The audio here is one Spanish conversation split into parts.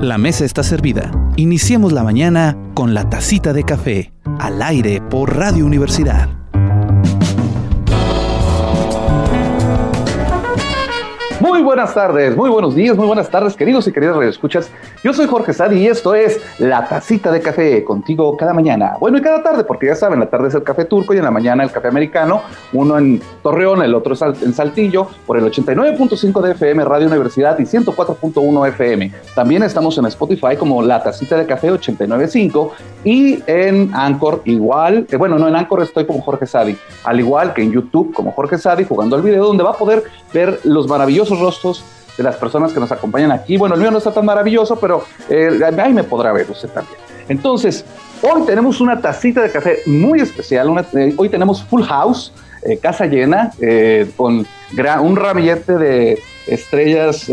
La mesa está servida. Iniciemos la mañana con la tacita de café, al aire por Radio Universidad. Buenas tardes, muy buenos días, muy buenas tardes, queridos y queridas radioescuchas. Yo soy Jorge Sadi y esto es La Tacita de Café, contigo cada mañana. Bueno, y cada tarde, porque ya saben, la tarde es el café turco y en la mañana el café americano, uno en Torreón, el otro en Saltillo, por el 89.5 de FM Radio Universidad y 104.1 FM. También estamos en Spotify como La Tacita de Café 89.5 y en Anchor igual, eh, bueno, no, en Anchor estoy como Jorge Sadi, al igual que en YouTube como Jorge Sadi, jugando al video, donde va a poder ver los maravillosos rostros de las personas que nos acompañan aquí. Bueno, el mío no está tan maravilloso, pero eh, ahí me podrá ver usted también. Entonces, hoy tenemos una tacita de café muy especial. Eh, hoy tenemos Full House, eh, casa llena, con un ramillete de estrellas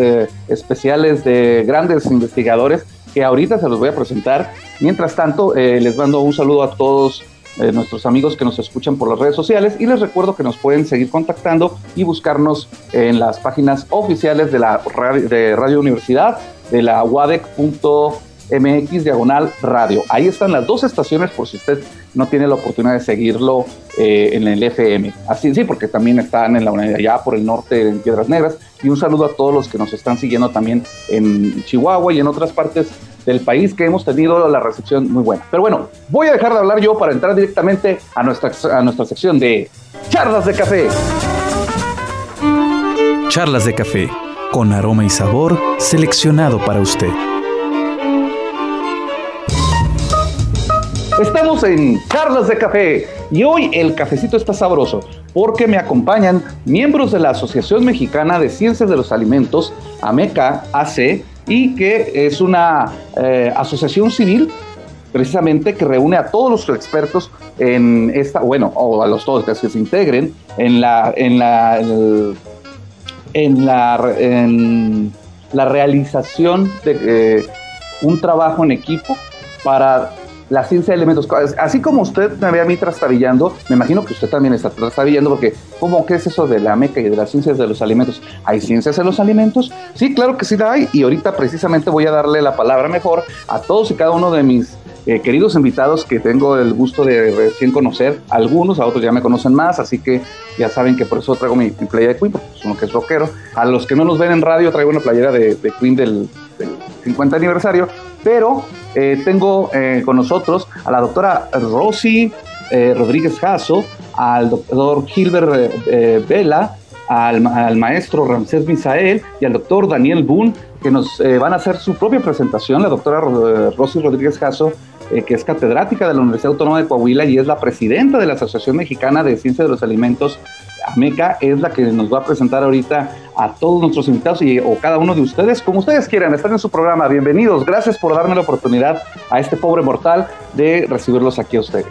especiales de grandes investigadores que ahorita se los voy a presentar. Mientras tanto, les mando un saludo a todos eh, nuestros amigos que nos escuchan por las redes sociales y les recuerdo que nos pueden seguir contactando y buscarnos en las páginas oficiales de la radio, de radio Universidad, de la UADEC.mx diagonal radio. Ahí están las dos estaciones por si usted no tiene la oportunidad de seguirlo eh, en el FM. Así sí, porque también están en la unidad allá por el norte en Piedras Negras. Y un saludo a todos los que nos están siguiendo también en Chihuahua y en otras partes del país que hemos tenido la recepción muy buena. Pero bueno, voy a dejar de hablar yo para entrar directamente a nuestra, a nuestra sección de charlas de café. Charlas de café, con aroma y sabor seleccionado para usted. Estamos en Charlas de Café y hoy el cafecito está sabroso porque me acompañan miembros de la Asociación Mexicana de Ciencias de los Alimentos, AMECA AC, y que es una eh, asociación civil precisamente que reúne a todos los expertos en esta, bueno, o a los todos que se integren en la, en la, en la, en la realización de eh, un trabajo en equipo para la ciencia de elementos. Así como usted me ve a mí trastabillando, me imagino que usted también está trastabillando, porque ¿cómo qué es eso de la meca y de las ciencias de los alimentos? ¿Hay ciencias de los alimentos? Sí, claro que sí la hay, y ahorita precisamente voy a darle la palabra mejor a todos y cada uno de mis eh, queridos invitados que tengo el gusto de recién conocer, algunos, a otros ya me conocen más, así que ya saben que por eso traigo mi, playera de Queen, porque es uno que es rockero. A los que no nos ven en radio, traigo una playera de, de Queen del 50 aniversario, pero eh, tengo eh, con nosotros a la doctora Rosy eh, Rodríguez Jasso, al doctor Gilbert Vela, al, maestro Ramsés Misael y al doctor Daniel Boone, que nos van a hacer su propia presentación. La doctora Rosy Rodríguez Jasso, que es catedrática de la Universidad Autónoma de Coahuila y es la presidenta de la Asociación Mexicana de Ciencia de los Alimentos Ameca es la que nos va a presentar ahorita a todos nuestros invitados y, o cada uno de ustedes, como ustedes quieran, están en su programa. Bienvenidos, gracias por darme la oportunidad a este pobre mortal de recibirlos aquí a ustedes.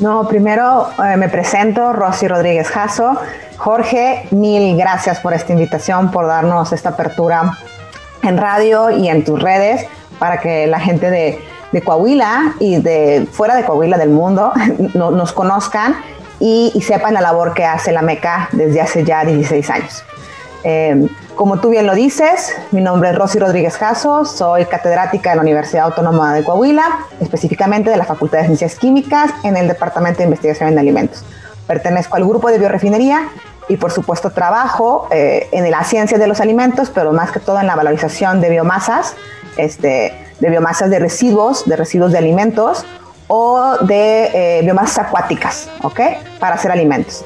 No, primero eh, me presento, Rosy Rodríguez Jasso. Jorge, mil gracias por esta invitación, por darnos esta apertura en radio y en tus redes para que la gente de, Coahuila y de fuera de Coahuila del mundo nos conozcan y, sepan la labor que hace la MECA desde hace ya 16 años. Em, como tú bien lo dices, mi nombre es Rosy Rodríguez Jasso, soy catedrática de la Universidad Autónoma de Coahuila, específicamente de la Facultad de Ciencias Químicas en el Departamento de Investigación en Alimentos. Pertenezco al grupo de biorefinería y por supuesto trabajo eh, en la ciencia de los alimentos, pero más que todo en la valorización de biomasas, este, de biomasas de residuos, de residuos de alimentos o de eh, biomasas acuáticas, ¿ok? Para hacer alimentos.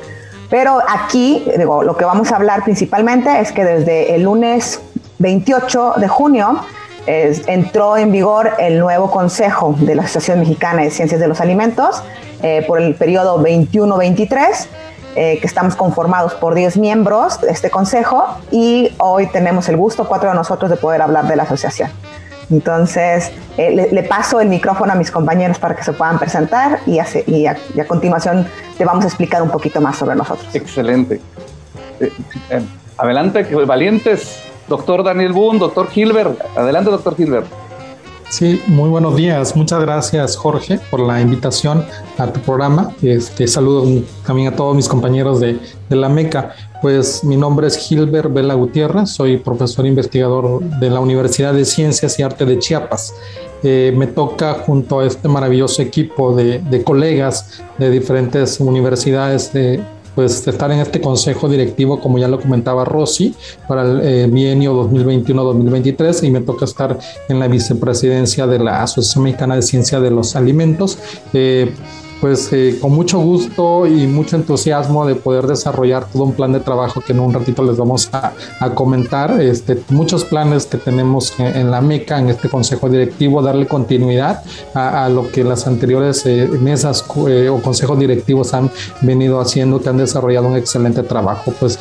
Pero aquí, digo, lo que vamos a hablar principalmente es que desde el lunes 28 de junio entró en vigor el nuevo consejo de la Asociación Mexicana de Ciencias de los Alimentos eh, por el periodo 21-23, eh, que estamos conformados por 10 miembros de este consejo y hoy tenemos el gusto, cuatro de nosotros, de poder hablar de la asociación. Entonces, eh, le, paso el micrófono a mis compañeros para que se puedan presentar y, a, continuación te vamos a explicar un poquito más sobre nosotros. Excelente. Eh, eh, adelante, valientes, doctor Daniel Boone, doctor Hilbert. Adelante, doctor Hilbert. Sí, muy buenos días. Muchas gracias, Jorge, por la invitación a tu programa. Este, saludo también a todos mis compañeros de, de la MECA. Pues mi nombre es Gilbert Vela Gutiérrez, soy profesor investigador de la Universidad de Ciencias y Arte de Chiapas. Eh, me toca junto a este maravilloso equipo de, de colegas de diferentes universidades de, pues estar en este consejo directivo, como ya lo comentaba Rosy, para el eh, bienio 2021-2023 y me toca estar en la vicepresidencia de la Asociación Mexicana de Ciencia de los Alimentos. Eh, pues eh, con mucho gusto y mucho entusiasmo de poder desarrollar todo un plan de trabajo que en un ratito les vamos a, comentar. Este, muchos planes que tenemos en, la MECA, en este consejo directivo, darle continuidad a, lo que las anteriores eh, mesas eh, o consejos directivos han venido haciendo, que han desarrollado un excelente trabajo. Pues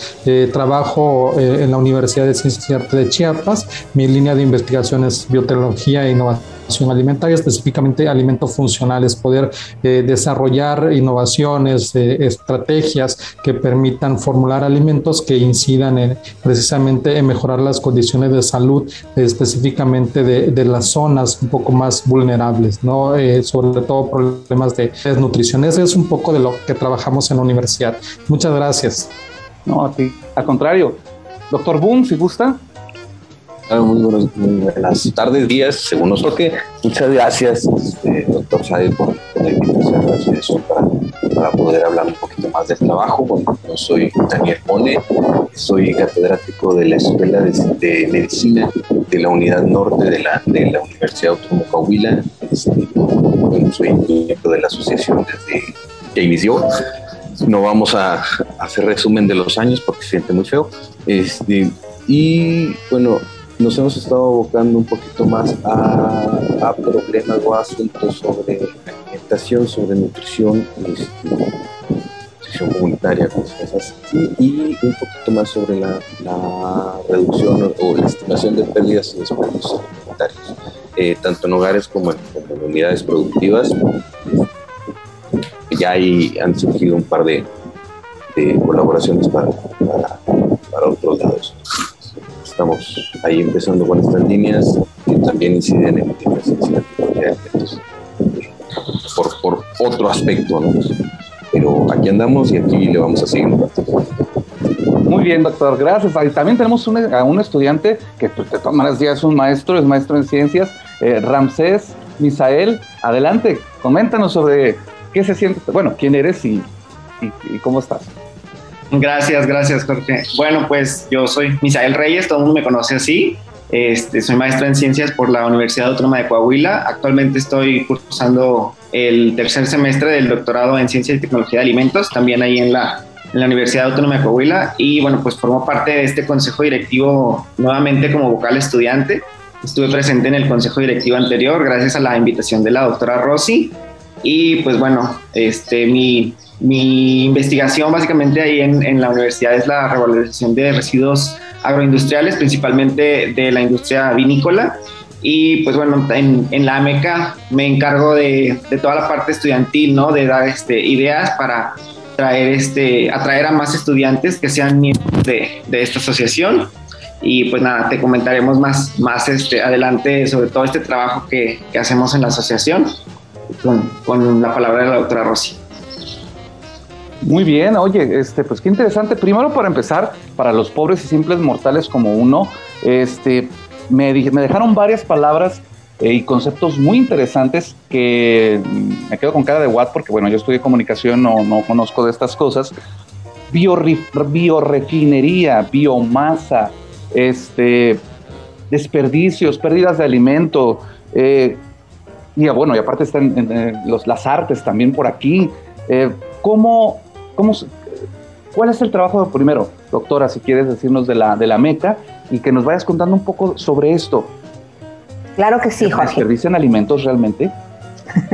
trabajo en la Universidad de Ciencias y Arte de Chiapas, mi línea de investigación es biotecnología e innovación alimentaria, específicamente alimentos funcionales, poder eh, desarrollar innovaciones, eh, estrategias que permitan formular alimentos que incidan en, precisamente en mejorar las condiciones de salud, específicamente de, de, las zonas un poco más vulnerables, ¿no? Eh, sobre todo problemas de desnutrición. Ese es un poco de lo que trabajamos en la universidad. Muchas gracias. No, a ti. Al contrario. Doctor Boom, si gusta. Muy, buenas tardes, días, según nosotros. Muchas gracias, este, doctor Sade, por, la invitación para, para, poder hablar un poquito más del trabajo. Bueno, yo soy Daniel Mone, soy catedrático de la Escuela de, Medicina de la Unidad Norte de la, de la Universidad Autónoma de Coahuila. Este, soy miembro de la asociación desde que inició no vamos a, hacer resumen de los años porque se siente muy feo. Este, y bueno, nos hemos estado abocando un poquito más a, problemas o asuntos sobre alimentación, sobre nutrición, este, nutrición comunitaria, cosas y un poquito más sobre la, reducción o, la estimación de pérdidas y desperdicios alimentarios, eh, tanto en hogares como en, comunidades productivas. Ya ahí han surgido un par de, colaboraciones para, para otros lados estamos ahí empezando con estas líneas que también inciden en, la ciencia por, por otro aspecto, ¿no? Pero aquí andamos y aquí le vamos a seguir un Muy bien, doctor, gracias. También tenemos a un estudiante que pues, de todas maneras ya es un maestro, es maestro en ciencias, eh, Ramsés Misael. Adelante, coméntanos sobre qué se siente, bueno, quién eres y, y cómo estás. Gracias, gracias, Jorge. Bueno, pues yo soy Misael Reyes, todo el mundo me conoce así. Este, soy maestro en ciencias por la Universidad Autónoma de Coahuila. Actualmente estoy cursando el tercer semestre del doctorado en Ciencia y Tecnología de Alimentos, también ahí en la, en la Universidad Autónoma de Coahuila. Y bueno, pues formo parte de este consejo directivo nuevamente como vocal estudiante. Estuve presente en el consejo directivo anterior gracias a la invitación de la doctora Rossi. Y pues bueno, este, mi, mi investigación básicamente ahí en, la universidad es la revalorización de residuos agroindustriales, principalmente de la industria vinícola. Y pues bueno, en, la AMECA me encargo de, toda la parte estudiantil, ¿no? De dar este, ideas para traer este, atraer a más estudiantes que sean miembros de, esta asociación. Y pues nada, te comentaremos más, más este, adelante sobre todo este trabajo que, hacemos en la asociación con, con la palabra de la doctora Rossi. Muy bien, oye, este, pues qué interesante. Primero, para empezar, para los pobres y simples mortales como uno, este, me, me dejaron varias palabras eh, y conceptos muy interesantes que me quedo con cara de what porque, bueno, yo estudié comunicación, no, no conozco de estas cosas. biorefinería, biomasa, este, desperdicios, pérdidas de alimento, eh, y bueno, y aparte están los, las artes también por aquí. Eh, ¿Cómo ¿Cómo, ¿Cuál es el trabajo primero, doctora, si quieres decirnos de la, de la MECA y que nos vayas contando un poco sobre esto? Claro que sí, Jorge. ¿Desperdician alimentos realmente?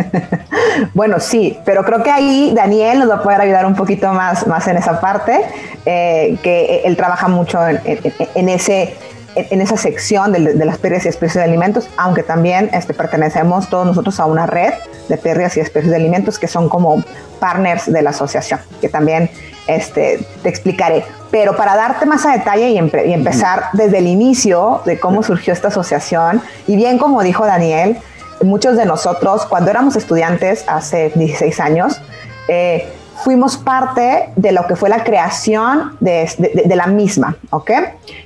bueno, sí, pero creo que ahí Daniel nos va a poder ayudar un poquito más, más en esa parte, eh, que él trabaja mucho en, ese en esa sección de, las pérdidas y especies de alimentos, aunque también este, pertenecemos todos nosotros a una red de pérdidas y especies de alimentos que son como partners de la asociación, que también este, te explicaré. pero para darte más a detalle y, empezar desde el inicio de cómo surgió esta asociación, y bien como dijo Daniel, muchos de nosotros cuando éramos estudiantes hace 16 años, eh, fuimos parte de lo que fue la creación de, la misma, ¿ok?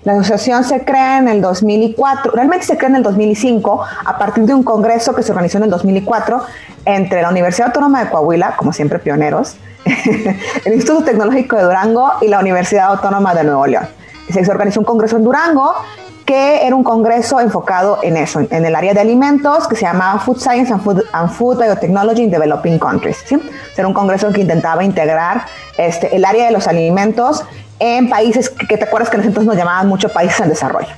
La asociación se crea en el 2004, realmente se crea en el 2005 a partir de un congreso que se organizó en el 2004 entre la Universidad Autónoma de Coahuila, como siempre pioneros, el Instituto Tecnológico de Durango y la Universidad Autónoma de Nuevo León. Se organizó un congreso en Durango que era un congreso enfocado en eso, en el área de alimentos, que se llamaba Food Science and Food, Biotechnology in Developing Countries. ¿sí? Era un congreso que intentaba integrar este, el área de los alimentos en países que, te acuerdas que en entonces nos llamaban mucho países en desarrollo.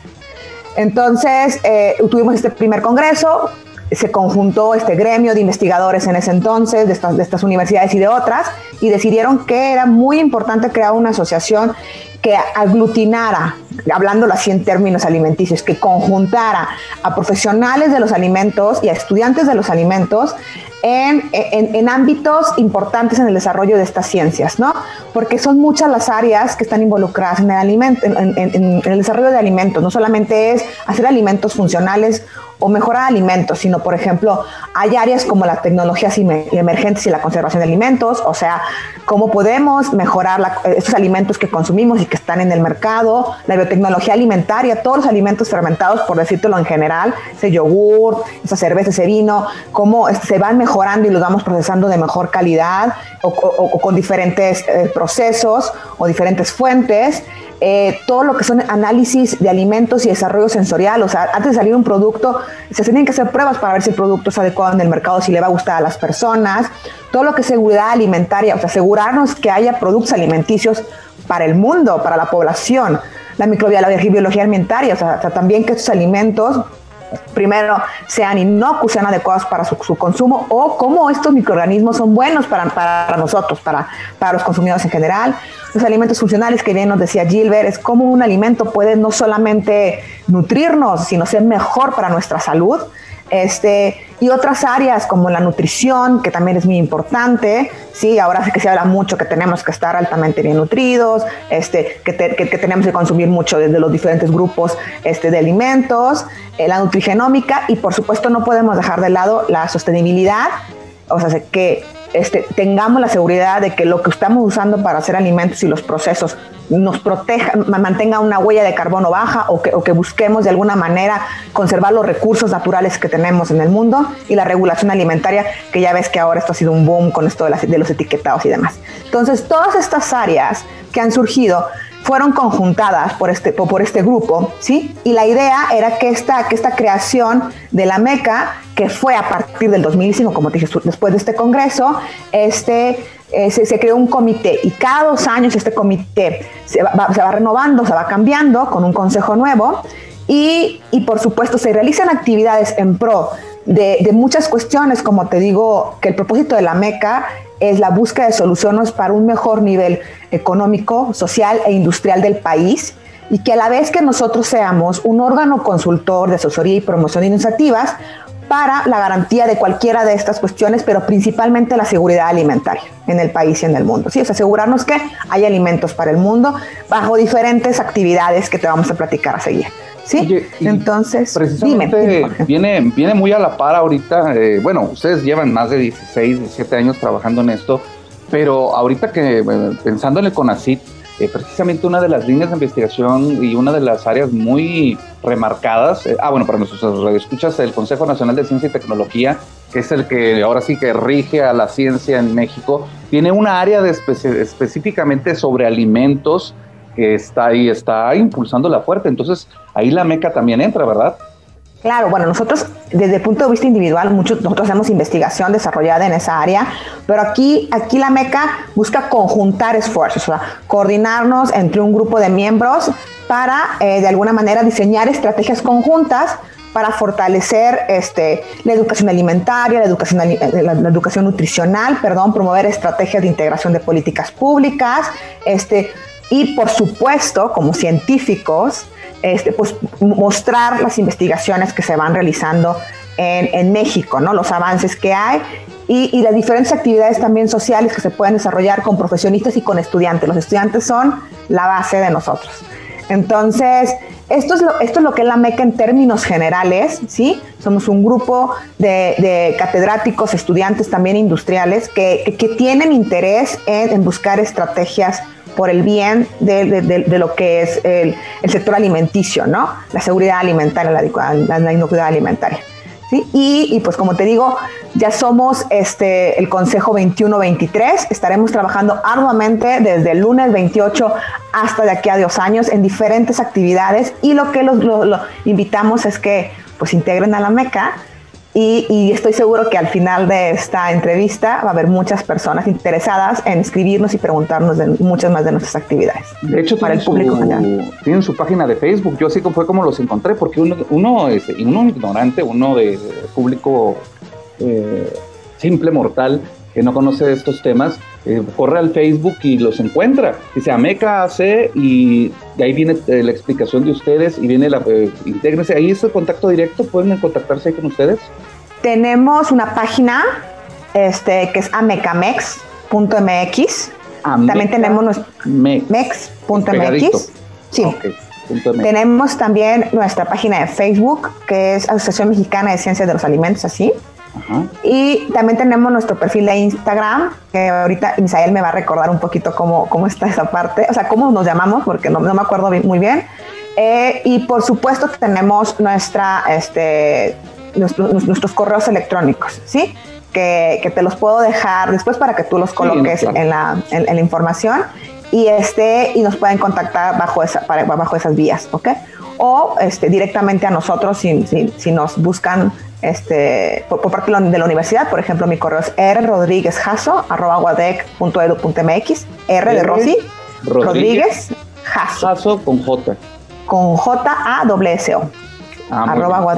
Entonces, eh, tuvimos este primer congreso, se conjuntó este gremio de investigadores en ese entonces, de estas, de estas, universidades y de otras, y decidieron que era muy importante crear una asociación que aglutinara, hablándolo así en términos alimenticios, que conjuntara a profesionales de los alimentos y a estudiantes de los alimentos en, en, ámbitos importantes en el desarrollo de estas ciencias, ¿no? Porque son muchas las áreas que están involucradas en el, en el desarrollo de alimentos. No solamente es hacer alimentos funcionales o mejorar alimentos, sino, por ejemplo, hay áreas como las tecnologías emergentes y la conservación de alimentos, o sea, cómo podemos mejorar estos alimentos que consumimos y que están en el mercado, la biotecnología alimentaria, todos los alimentos fermentados, por decírtelo en general, ese yogur, esa cerveza, ese vino, cómo se van mejorando y los vamos procesando de mejor calidad o, con diferentes eh, procesos o diferentes fuentes. Eh, todo lo que son análisis de alimentos y desarrollo sensorial. O sea, antes de salir un producto, se tienen que hacer pruebas para ver si el producto es adecuado en el mercado, si le va a gustar a las personas. Todo lo que es seguridad alimentaria, o sea, asegurarnos que haya productos alimenticios para el mundo, para la población. La microbiología alimentaria, o sea, también que estos alimentos primero sean inocuos, sean adecuados para su, consumo o cómo estos microorganismos son buenos para, nosotros, para, para, los consumidores en general. Los alimentos funcionales, que bien nos decía Gilbert, es cómo un alimento puede no solamente nutrirnos, sino ser mejor para nuestra salud. Este, y otras áreas como la nutrición, que también es muy importante, sí, ahora sí que se habla mucho que tenemos que estar altamente bien nutridos, este, que, tenemos que consumir mucho desde los diferentes grupos este, de alimentos, eh, la nutrigenómica y por supuesto no podemos dejar de lado la sostenibilidad, o sea, que este, tengamos la seguridad de que lo que estamos usando para hacer alimentos y los procesos nos proteja, mantenga una huella de carbono baja o que, o que, busquemos de alguna manera conservar los recursos naturales que tenemos en el mundo y la regulación alimentaria, que ya ves que ahora esto ha sido un boom con esto de, de los etiquetados y demás. Entonces, todas estas áreas que han surgido fueron conjuntadas por este, por este grupo, ¿sí? Y la idea era que esta, que esta creación de la MECA, que fue a partir del 2005, como te dije, después de este congreso, este, eh, se, creó un comité y cada dos años este comité se va, se va, renovando, se va cambiando con un consejo nuevo y, y por supuesto se realizan actividades en pro de, de, muchas cuestiones, como te digo, que el propósito de la MECA es la búsqueda de soluciones para un mejor nivel económico, social e industrial del país y que a la vez que nosotros seamos un órgano consultor de asesoría y promoción de iniciativas para la garantía de cualquiera de estas cuestiones, pero principalmente la seguridad alimentaria en el país y en el mundo. ¿sí? Es asegurarnos que hay alimentos para el mundo bajo diferentes actividades que te vamos a platicar a seguir. Sí, entonces, precisamente Viene, viene muy a la par ahorita. Eh, bueno, ustedes llevan más de 16, 17 años trabajando en esto, pero ahorita que pensando en el CONACIT, eh, precisamente una de las líneas de investigación y una de las áreas muy remarcadas, eh, ah, bueno, para nosotros escuchas el Consejo Nacional de Ciencia y Tecnología, que es el que ahora sí que rige a la ciencia en México, tiene una área de específicamente sobre alimentos que está ahí, está impulsando la fuerte. Entonces, ahí la meca también entra, ¿verdad? Claro, bueno, nosotros desde el punto de vista individual, muchos, nosotros hacemos investigación desarrollada en esa área, pero aquí, aquí la MECA busca conjuntar esfuerzos, o sea, coordinarnos entre un grupo de miembros para eh, de alguna manera diseñar estrategias conjuntas para fortalecer este, la educación alimentaria, la educación, la, la educación nutricional, perdón, promover estrategias de integración de políticas públicas, este, y por supuesto, como científicos, este, pues, mostrar las investigaciones que se van realizando en, en, México, ¿no? los avances que hay y, las diferentes actividades también sociales que se pueden desarrollar con profesionistas y con estudiantes. Los estudiantes son la base de nosotros. Entonces, esto es, lo, esto es lo que es la MECA en términos generales, ¿sí? Somos un grupo de, catedráticos, estudiantes también industriales que, que, tienen interés en, buscar estrategias por el bien de, de, lo que es el, el, sector alimenticio, ¿no? La seguridad alimentaria, la, la inocuidad alimentaria. Y, pues como te digo, ya somos este, el Consejo 21-23, estaremos trabajando arduamente desde el lunes 28 hasta de aquí a dos años en diferentes actividades y lo que los, invitamos es que pues integren a la MECA y, estoy seguro que al final de esta entrevista va a haber muchas personas interesadas en escribirnos y preguntarnos de muchas más de nuestras actividades. De hecho, para el público su, Tienen su página de Facebook. Yo así fue como los encontré, porque uno, uno, es, uno ignorante, uno de, público eh, simple, mortal, que no conoce estos temas, eh, corre al Facebook y los encuentra. Dice Ameca AC y de ahí viene eh, la explicación de ustedes y viene la, eh, intégrense. Ahí es el contacto directo, pueden contactarse ahí con ustedes. Tenemos una página este, que es amecamex.mx. También tenemos mex.mx. Sí. Tenemos también nuestra página de Facebook, que es Asociación Mexicana de Ciencias de los Alimentos, así. Y también tenemos nuestro perfil de Instagram, que ahorita Misael me va a recordar un poquito cómo, cómo está esa parte, o sea, cómo nos llamamos, porque no, no me acuerdo muy bien. Eh, y por supuesto tenemos nuestra, este, nuestros correos electrónicos, ¿sí? Que, que, te los puedo dejar después para que tú los coloques en, la, en, la, información y, este, y nos pueden contactar bajo, esa, bajo esas vías, ¿ok? O este, directamente a nosotros si, si, si nos buscan este, por, parte de la universidad, por ejemplo, mi correo es rrodríguezjaso.edu.mx, R de Rosy, Rodríguez, Jaso. con J. Con J-A-W-S-O. Ah, arroba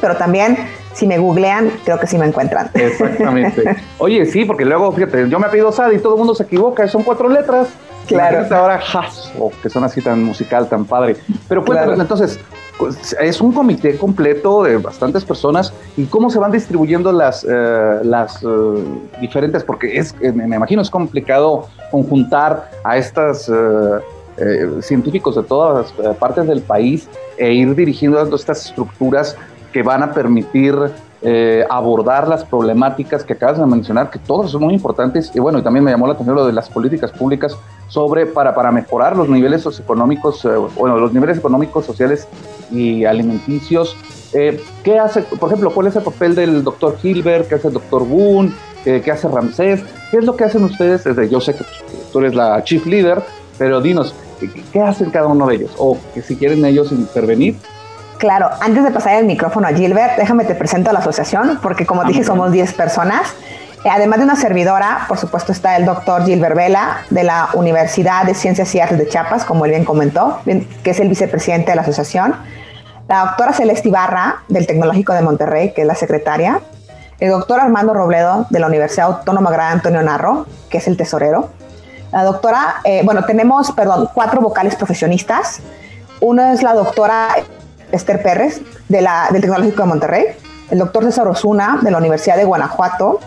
pero también si me googlean, creo que sí me encuentran. Exactamente. Oye, sí, porque luego, fíjate, yo me pido SAD y todo el mundo se equivoca, son cuatro letras. Claro. ahora Jaso, que son así tan musical, tan padre. Pero cuéntanos, entonces, pues, es un comité completo de bastantes personas y cómo se van distribuyendo las, eh, las eh, diferentes, porque es, eh, me imagino es complicado conjuntar a estos científicos de todas las partes del país e ir dirigiendo estas estructuras que van a permitir abordar las problemáticas que acabas de mencionar, que todas son muy importantes. Y bueno, y también me llamó la atención lo de las políticas públicas sobre para, para mejorar los niveles socioeconómicos, bueno, los niveles económicos, sociales y alimenticios. Eh, ¿Qué hace, por ejemplo, cuál es el papel del doctor Hilbert, qué hace el doctor Boone, eh, qué hace Ramsés? ¿Qué es lo que hacen ustedes? Desde, yo sé que tú eres la chief leader, pero dinos, ¿qué, hacen cada uno de ellos? O que si quieren ellos intervenir. Claro, antes de pasar el micrófono a Gilbert, déjame te presento a la asociación, porque como ah, dije, somos 10 personas. Eh, además de una servidora, por supuesto, está el doctor Gilbert Vela de la Universidad de Ciencias y Artes de Chiapas, como él bien comentó, que es el vicepresidente de la asociación la doctora Celeste Ibarra, del Tecnológico de Monterrey, que es la secretaria, el doctor Armando Robledo, de la Universidad Autónoma Gran Antonio Narro, que es el tesorero, la doctora, eh, bueno, tenemos, perdón, cuatro vocales profesionistas. Una es la doctora Esther Pérez, de la, del Tecnológico de Monterrey, el doctor César Osuna, de la Universidad de Guanajuato,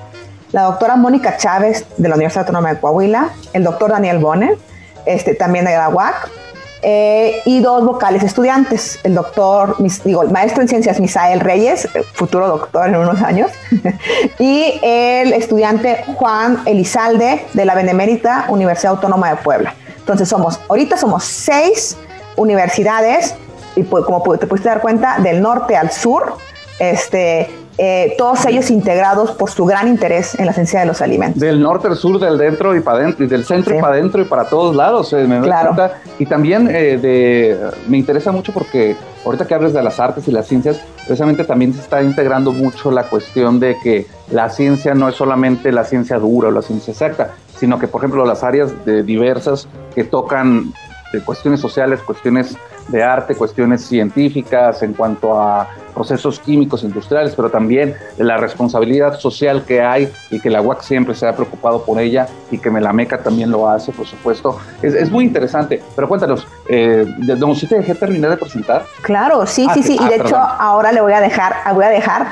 la doctora Mónica Chávez, de la Universidad Autónoma de Coahuila, el doctor Daniel Bone, este, también de la UAC, eh, y dos vocales estudiantes, el doctor, digo, el maestro en ciencias Misael Reyes, eh, futuro doctor en unos años, y el estudiante Juan Elizalde de la Benemérita Universidad Autónoma de Puebla. Entonces somos, ahorita somos seis universidades, y como te pudiste dar cuenta, del norte al sur, este, eh, todos ellos integrados por su gran interés en la ciencia de los alimentos. Del norte al sur, del dentro y para adentro, y del centro y para adentro y para todos lados. Eh, claro. Y también eh, de, me interesa mucho porque ahorita que hables de las artes y las ciencias, precisamente también se está integrando mucho la cuestión de que la ciencia no es solamente la ciencia dura o la ciencia exacta, sino que, por ejemplo, las áreas de diversas que tocan cuestiones sociales, cuestiones de arte, cuestiones científicas en cuanto a procesos químicos industriales, pero también de la responsabilidad social que hay y que la UAC siempre se ha preocupado por ella y que Melameca también lo hace, por supuesto. Es, muy interesante, pero cuéntanos, eh, ¿de si te dejé terminar de presentar? Claro, sí, sí, ah, sí, y ah, de hecho ahora le voy a dejar, voy a dejar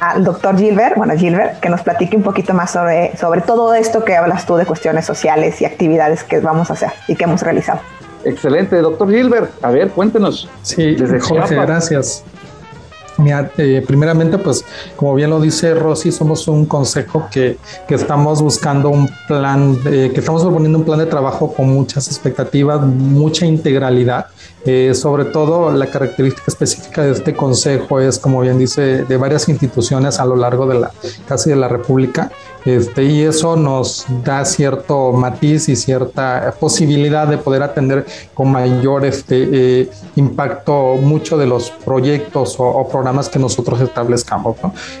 al doctor Gilbert, bueno, Gilbert, que nos platique un poquito más sobre, sobre todo esto que hablas tú de cuestiones sociales y actividades que vamos a hacer y que hemos realizado. Excelente, doctor Gilbert. A ver, cuéntenos. Sí, desde Jorge, gracias. Eh, primeramente, pues como bien lo dice Rosy, somos un consejo que, que estamos buscando un plan, que estamos proponiendo un plan de trabajo con muchas expectativas, mucha integralidad. Eh, sobre todo la característica específica de este consejo es, como bien dice, de varias instituciones a lo largo de la casi de la República. Este, y eso nos da cierto matiz y cierta posibilidad de poder atender con mayor este, eh, impacto muchos de los proyectos o, programas que nosotros establezcamos.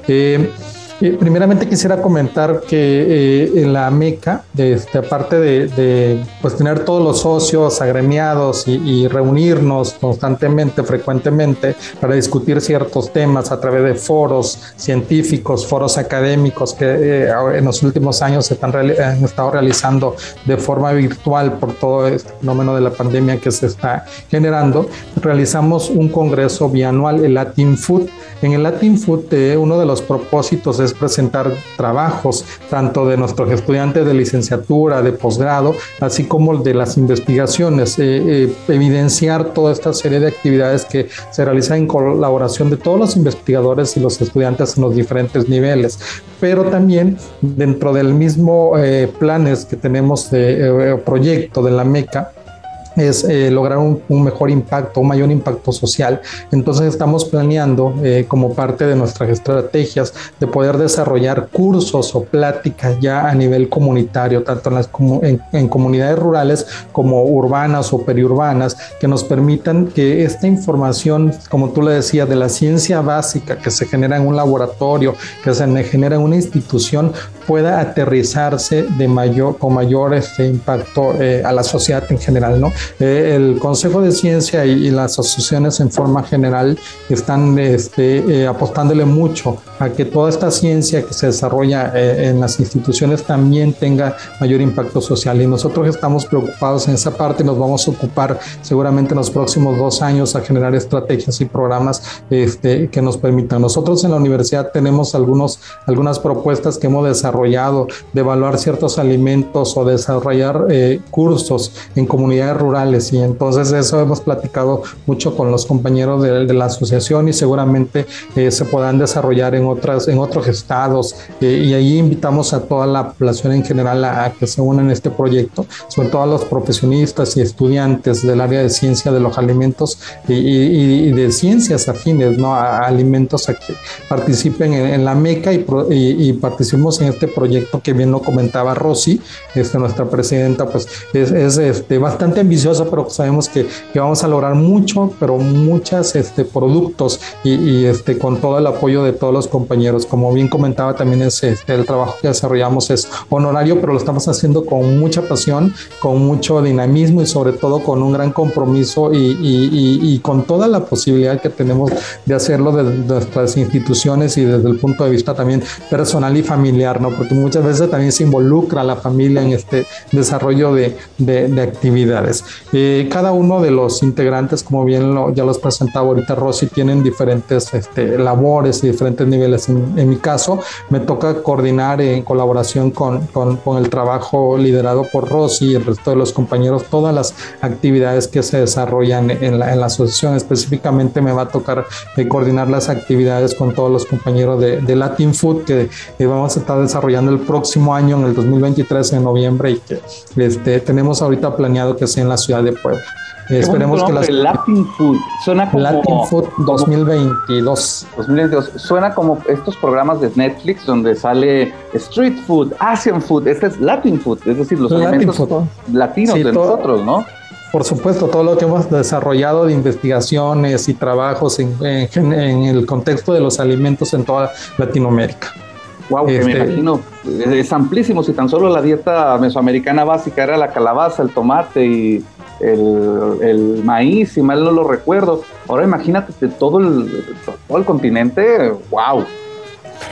Eh, primeramente quisiera comentar que eh, en la MECA, este, aparte de, pues, tener todos los socios agremiados y, reunirnos constantemente, frecuentemente, para discutir ciertos temas a través de foros científicos, foros académicos que eh, en los últimos años se están han estado realizando de forma virtual por todo este fenómeno de la pandemia que se está generando, realizamos un congreso bianual, el Latin Food. En el Latin Food, eh, uno de los propósitos es presentar trabajos tanto de nuestros estudiantes de licenciatura, de posgrado, así como de las investigaciones, eh, eh, evidenciar toda esta serie de actividades que se realizan en colaboración de todos los investigadores y los estudiantes en los diferentes niveles, pero también dentro del mismo eh, planes que tenemos de proyecto de la MECA, es eh, lograr un, mejor impacto, un mayor impacto social. Entonces estamos planeando eh, como parte de nuestras estrategias de poder desarrollar cursos o pláticas ya a nivel comunitario, tanto en, en, comunidades rurales como urbanas o periurbanas, que nos permitan que esta información, como tú le decías, de la ciencia básica que se genera en un laboratorio, que se genera en una institución, pueda aterrizarse de mayor, con mayor este, impacto eh, a la sociedad en general, ¿no? Eh, el Consejo de Ciencia y, las asociaciones en forma general están este, eh, apostándole mucho a que toda esta ciencia que se desarrolla eh, en las instituciones también tenga mayor impacto social. Y nosotros estamos preocupados en esa parte, nos vamos a ocupar seguramente en los próximos dos años a generar estrategias y programas este, que nos permitan. Nosotros en la universidad tenemos algunos, algunas propuestas que hemos desarrollado de evaluar ciertos alimentos o desarrollar cursos en comunidades rurales y entonces eso hemos platicado mucho con los compañeros de, la asociación y seguramente eh, se puedan desarrollar en, otras, en otros estados eh, y ahí invitamos a toda la población en general a, que se unan a este proyecto, sobre todo a los profesionistas y estudiantes del área de ciencia de los alimentos y, de ciencias afines ¿no? a, alimentos a que participen en, la MECA y, y, participemos en este proyecto que bien lo comentaba Rosy, este, nuestra presidenta, pues es, es este, bastante ambicioso pero sabemos que, vamos a lograr mucho, pero muchos este, productos y, este, con todo el apoyo de todos los compañeros. Como bien comentaba, también es, este, el trabajo que desarrollamos es honorario, pero lo estamos haciendo con mucha pasión, con mucho dinamismo y sobre todo con un gran compromiso y, y, y con toda la posibilidad que tenemos de hacerlo desde nuestras instituciones y desde el punto de vista también personal y familiar, ¿no? Porque muchas veces también se involucra la familia en este desarrollo de, de, de actividades. Eh, cada uno de los integrantes, como bien lo, ya los presentaba ahorita Rosy, tienen diferentes este, labores y diferentes niveles. En, mi caso, me toca coordinar en colaboración con, con, con, el trabajo liderado por Rosy y el resto de los compañeros todas las actividades que se desarrollan en la, en la asociación. Específicamente me va a tocar eh, coordinar las actividades con todos los compañeros de, de Latin Food que eh, vamos a estar desarrollando el próximo año, en el 2023, en noviembre, y que este, tenemos ahorita planeado que sea en la ciudad de Puebla. esperemos que las... Latin Food. Suena como... Latin Food 2022. 2022. Suena como estos programas de Netflix donde sale Street Food, Asian Food. Este es Latin Food, es decir, los alimentos latinos de nosotros, ¿no? Por supuesto, todo lo que hemos desarrollado de investigaciones y trabajos en, en el contexto de los alimentos en toda Latinoamérica. Wow, que me este, imagino, es amplísimo. Si tan solo la dieta mesoamericana básica era la calabaza, el tomate y el, maíz, si mal no lo recuerdo. Ahora imagínate todo el, todo el continente, wow.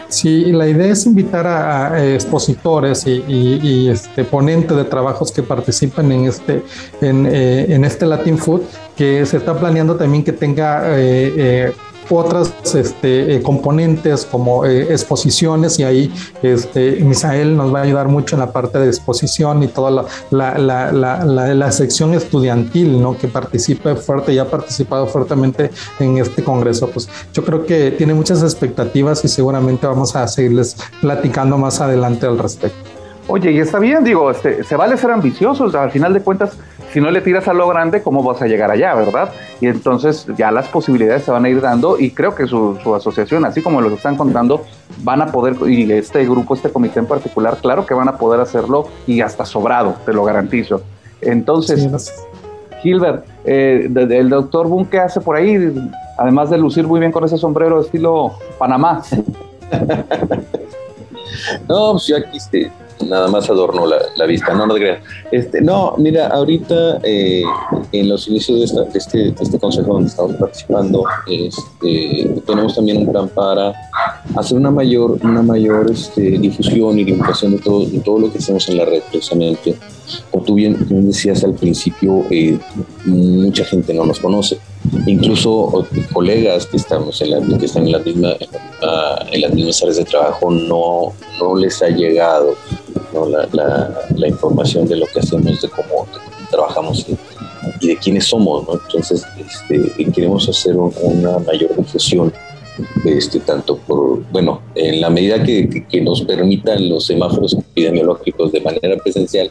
Sí, la idea es invitar a, expositores y, este, ponentes de trabajos que participen en este, en, eh, este Latin Food, que se está planeando también que tenga eh, eh, otras este, eh, componentes como eh, exposiciones y ahí este, Misael nos va a ayudar mucho en la parte de exposición y toda la, la, la, la sección estudiantil ¿no? que participe fuerte y ha participado fuertemente en este congreso. Pues yo creo que tiene muchas expectativas y seguramente vamos a seguirles platicando más adelante al respecto. Oye, y está bien, digo, este, se vale ser ambiciosos, al final de cuentas, si no le tiras a lo grande, ¿cómo vas a llegar allá, verdad? Y entonces ya las posibilidades se van a ir dando y creo que su, asociación, así como lo están contando, van a poder, y este grupo, este comité en particular, claro que van a poder hacerlo y hasta sobrado, te lo garantizo. Entonces, Gilbert, eh, el doctor Boone, ¿qué hace por ahí? Además de lucir muy bien con ese sombrero de estilo Panamá. no, pues yo aquí este, nada más adorno la, vista, no, no Este, no, mira, ahorita eh, en los inicios de, este, este, consejo donde estamos participando, este, tenemos también un plan para hacer una mayor, una mayor este, difusión y divulgación de todo, de todo lo que hacemos en la red, precisamente. Como tú bien, decías al principio, eh, mucha gente no nos conoce. Incluso colegas que estamos en la, que están en, la misma, en, las mismas áreas de trabajo no, no les ha llegado la, información de lo que hacemos, de cómo, trabajamos y, de quiénes somos. Entonces, este, queremos hacer una mayor difusión, este, tanto por, bueno, en la medida que, nos permitan los semáforos epidemiológicos de manera presencial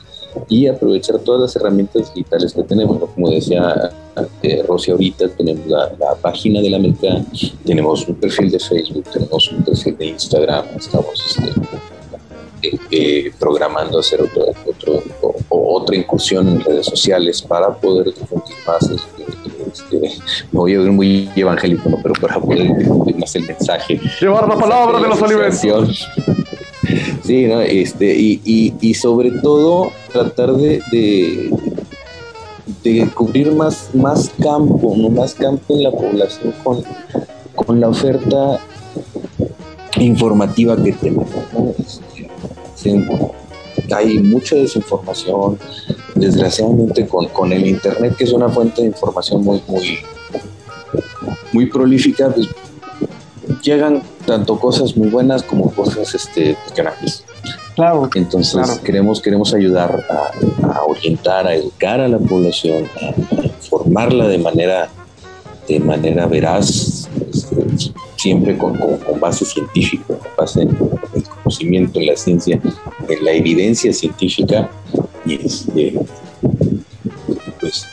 y aprovechar todas las herramientas digitales que tenemos. Como decía eh, Rosy ahorita, tenemos la, página de la América, tenemos un perfil de Facebook, tenemos un perfil de Instagram, estamos este, eh, programando hacer otro, otro o, otra incursión en redes sociales para poder difundir más. Este, este, me voy a ver muy evangélico, ¿no? pero para poder difundir más el mensaje. Llevar la palabra de, los alimentos. Sí, ¿no? este, y, y, y sobre todo tratar de, de, de, cubrir más, más campo, ¿no? más campo en la población con, con la oferta informativa que tenemos. ¿no? Hay mucha desinformación, desgraciadamente con, el Internet, que es una fuente de información muy, muy, muy prolífica, pues llegan tanto cosas muy buenas como cosas este, graves. Claro. Entonces Queremos, queremos ayudar a, orientar, a educar a la población, a, informarla de manera, de manera veraz, este, siempre con, base científica, con base en el conocimiento, en la ciencia, en la evidencia científica y este, pues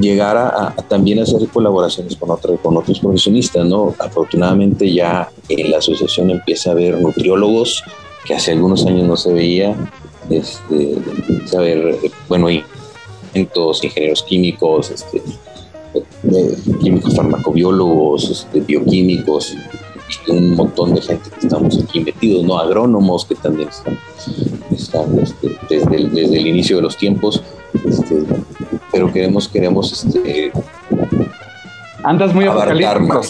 llegar a, también hacer colaboraciones con, con otros profesionistas, ¿no? Afortunadamente ya en la asociación empieza a haber nutriólogos que hace algunos años no se veía, este, a haber, bueno, ingenieros químicos, este, químicos farmacobiólogos, este, bioquímicos, y un montón de gente que estamos aquí metidos, ¿no? Agrónomos que también están, este, desde, el, desde, el, inicio de los tiempos, este, pero queremos, queremos este, Andas muy apocalíptico.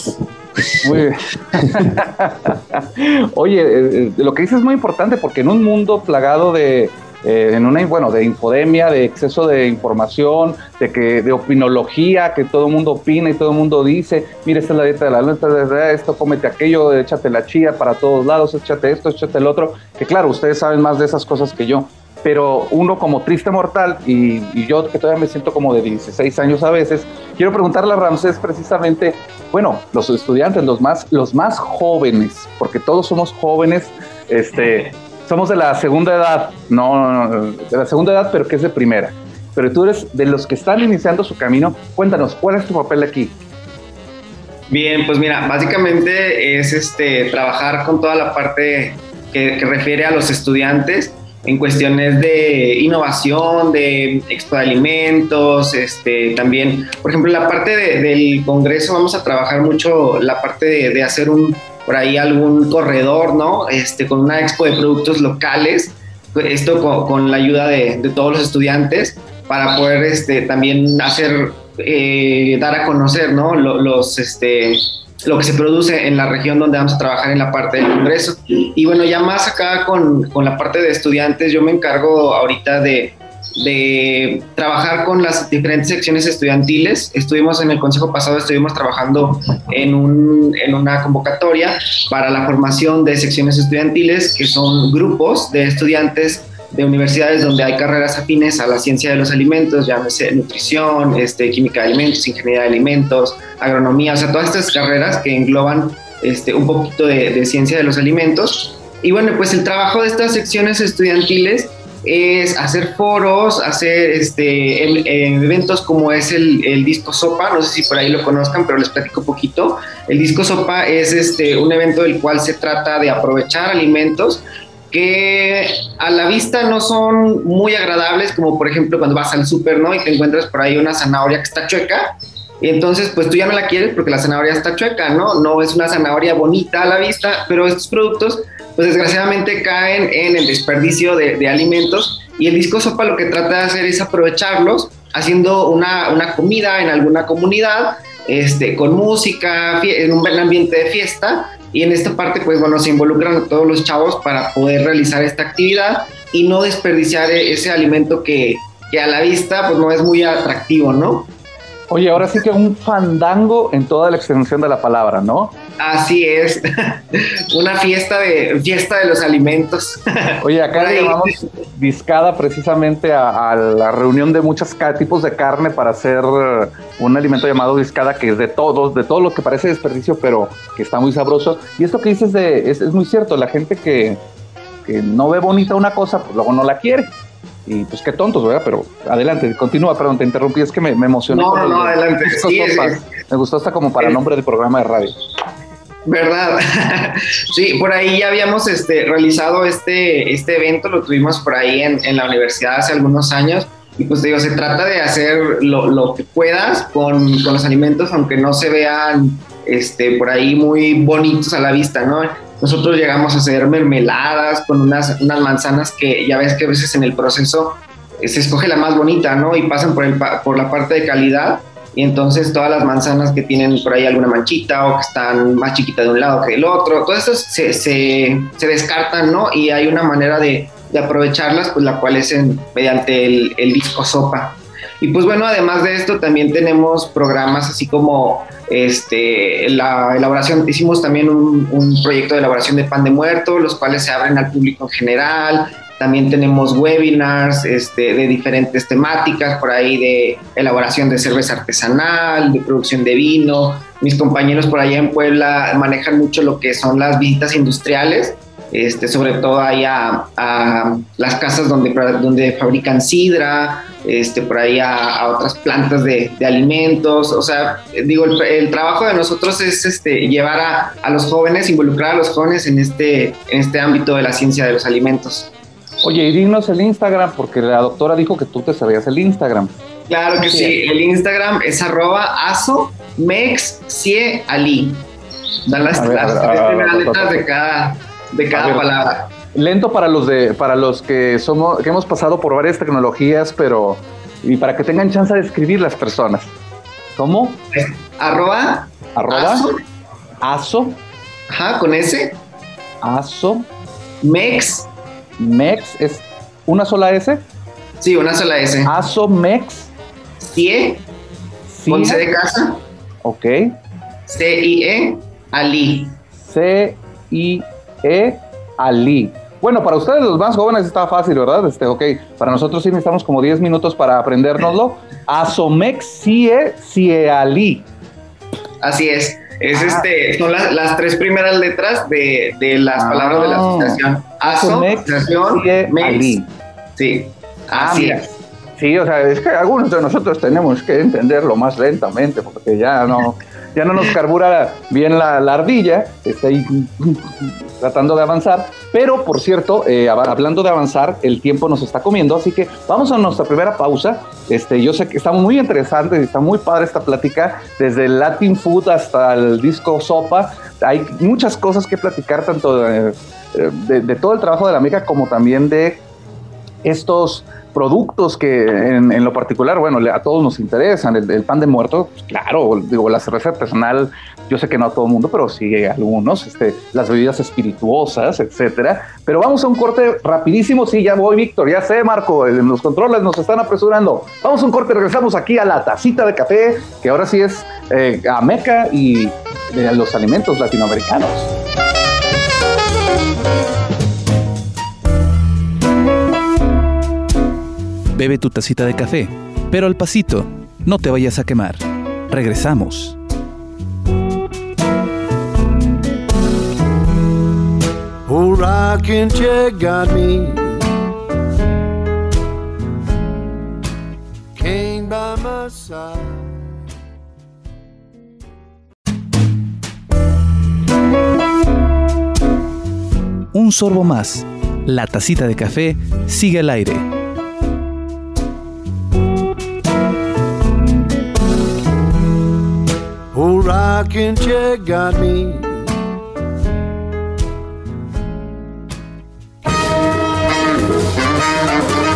Muy bien. Oye, eh, eh, lo que dices es muy importante porque en un mundo plagado de eh, en una bueno de infodemia, de exceso de información, de que de opinología, que todo el mundo opina y todo el mundo dice, mire esta es la dieta de la luna, esto, cómete aquello, échate la chía para todos lados, échate esto, échate el otro, que claro, ustedes saben más de esas cosas que yo, pero uno como triste mortal y, yo que todavía me siento como de 16 años a veces, quiero preguntarle a Ramsés precisamente, bueno, los estudiantes, los más, los más jóvenes, porque todos somos jóvenes, este, somos de la segunda edad, no, de la segunda edad, pero que es de primera. Pero tú eres de los que están iniciando su camino. Cuéntanos, ¿cuál es tu papel aquí? Bien, pues mira, básicamente es este trabajar con toda la parte que, refiere a los estudiantes en cuestiones de innovación, de alimentos, este, también, por ejemplo, la parte del Congreso vamos a trabajar mucho la parte de hacer un, por ahí algún corredor, ¿no? Este, con una expo de productos locales, esto con, la ayuda de, todos los estudiantes para poder este, también hacer, eh, dar a conocer, ¿no? Los, este, lo que se produce en la región donde vamos a trabajar en la parte del Congreso. Y bueno, ya más acá con, con la parte de estudiantes, yo me encargo ahorita de, de trabajar con las diferentes secciones estudiantiles. Estuvimos en el consejo pasado, estuvimos trabajando en, un, en una convocatoria para la formación de secciones estudiantiles, que son grupos de estudiantes de universidades donde hay carreras afines a la ciencia de los alimentos, llámese nutrición, este, química de alimentos, ingeniería de alimentos, agronomía, o sea, todas estas carreras que engloban este, un poquito de, de ciencia de los alimentos. Y bueno, pues el trabajo de estas secciones estudiantiles es hacer foros, hacer este, eventos como es el, el, Disco Sopa, no sé si por ahí lo conozcan, pero les platico poquito. El Disco Sopa es este, un evento del cual se trata de aprovechar alimentos que a la vista no son muy agradables, como por ejemplo cuando vas al súper, ¿no? Y te encuentras por ahí una zanahoria que está chueca, y entonces pues tú ya no la quieres porque la zanahoria está chueca, ¿no? No es una zanahoria bonita a la vista, pero estos productos pues desgraciadamente caen en el desperdicio de, alimentos y el disco sopa lo que trata de hacer es aprovecharlos haciendo una, una comida en alguna comunidad, este, con música, en un ambiente de fiesta y en esta parte pues bueno se involucran todos los chavos para poder realizar esta actividad y no desperdiciar ese alimento que, que a la vista pues no es muy atractivo, ¿no? Oye, ahora sí que un fandango en toda la extensión de la palabra, ¿no? Así es, una fiesta de fiesta de los alimentos. Oye, acá le llamamos discada precisamente a, la reunión de muchos tipos de carne para hacer un alimento llamado discada que es de todos, de todo lo que parece desperdicio, pero que está muy sabroso. Y esto que dices de, es, es muy cierto, la gente que, que no ve bonita una cosa, pues luego no la quiere. Y pues qué tontos, ¿verdad? Pero adelante, continúa, perdón, te interrumpí, es que me, me emocioné. No, no, adelante. Sí, Me gustó hasta como para nombre del programa de radio. ¿Verdad? sí, por ahí ya habíamos este, realizado este, este evento, lo tuvimos por ahí en, en la universidad hace algunos años. Y pues digo, se trata de hacer lo, lo que puedas con, con, los alimentos, aunque no se vean este, por ahí muy bonitos a la vista, ¿no? Nosotros llegamos a hacer mermeladas con unas, unas manzanas que ya ves que a veces en el proceso eh, se escoge la más bonita, ¿no? Y pasan por, el, por la parte de calidad y entonces todas las manzanas que tienen por ahí alguna manchita o que están más chiquitas de un lado que del otro, todas esas se, se, descartan, ¿no? Y hay una manera de, de aprovecharlas, pues la cual es mediante el, el disco sopa. Y pues bueno, además de esto también tenemos programas así como este, la elaboración, hicimos también un, proyecto de elaboración de pan de muerto, los cuales se abren al público en general. También tenemos webinars este, de diferentes temáticas, por ahí de elaboración de cerveza artesanal, de producción de vino. Mis compañeros por allá en Puebla manejan mucho lo que son las visitas industriales, este, sobre todo ahí a, las casas donde, donde fabrican sidra, este, por ahí a, otras plantas de, alimentos. O sea, digo, el, trabajo de nosotros es este, llevar a, a, los jóvenes, involucrar a los jóvenes en este, en este ámbito de la ciencia de los alimentos. Oye, y dinos el Instagram, porque la doctora dijo que tú te sabías el Instagram. Claro que sí, el Instagram es arroba aso ali. Dan las, las tres primeras letras de cada, de cada palabra. Lento para los de, para los que somos, que hemos pasado por varias tecnologías, pero y para que tengan chance de escribir las personas. ¿Cómo? Arroba. Arroba. Aso. Ajá, con S. Aso. Mex. Mex es una sola S. Sí, una sola S. Aso Mex. CIE. Con C de casa. Ok. C-I-E. Ali. C-I-E. Ali. Bueno, para ustedes los más jóvenes está fácil, ¿verdad? Este, ok, para nosotros sí necesitamos como 10 minutos para aprendérnoslo. Asomex Sie Ali. Así es. Es ah. este, son las tres primeras letras de, las palabras de la ah. asociación. Asomex Ali. Sí, así es. Sí, o sea, es que algunos de nosotros tenemos que entenderlo más lentamente porque ya no, ya no nos carbura bien la, ardilla, está ahí tratando de avanzar. Pero, por cierto, eh, hablando de avanzar, el tiempo nos está comiendo, así que vamos a nuestra primera pausa. Este, yo sé que está muy interesante, está muy padre esta plática, desde el Latin Food hasta el disco Sopa. Hay muchas cosas que platicar, tanto de, todo el trabajo de la amiga como también de estos productos que en, lo particular, bueno, a todos nos interesan. El, pan de muerto, pues, claro, digo, la cerveza artesanal, yo sé que no a todo el mundo, pero sí algunos, este, las bebidas espirituosas, etcétera. Pero vamos a un corte rapidísimo. Sí, ya voy, Víctor, ya sé, Marco, en los controles nos están apresurando. Vamos a un corte, regresamos aquí a la tacita de café, que ahora sí es eh, a Meca y de los alimentos latinoamericanos. Bebe tu tacita de café, pero al pasito, no te vayas a quemar. Regresamos. Un sorbo más. La tacita de café sigue al aire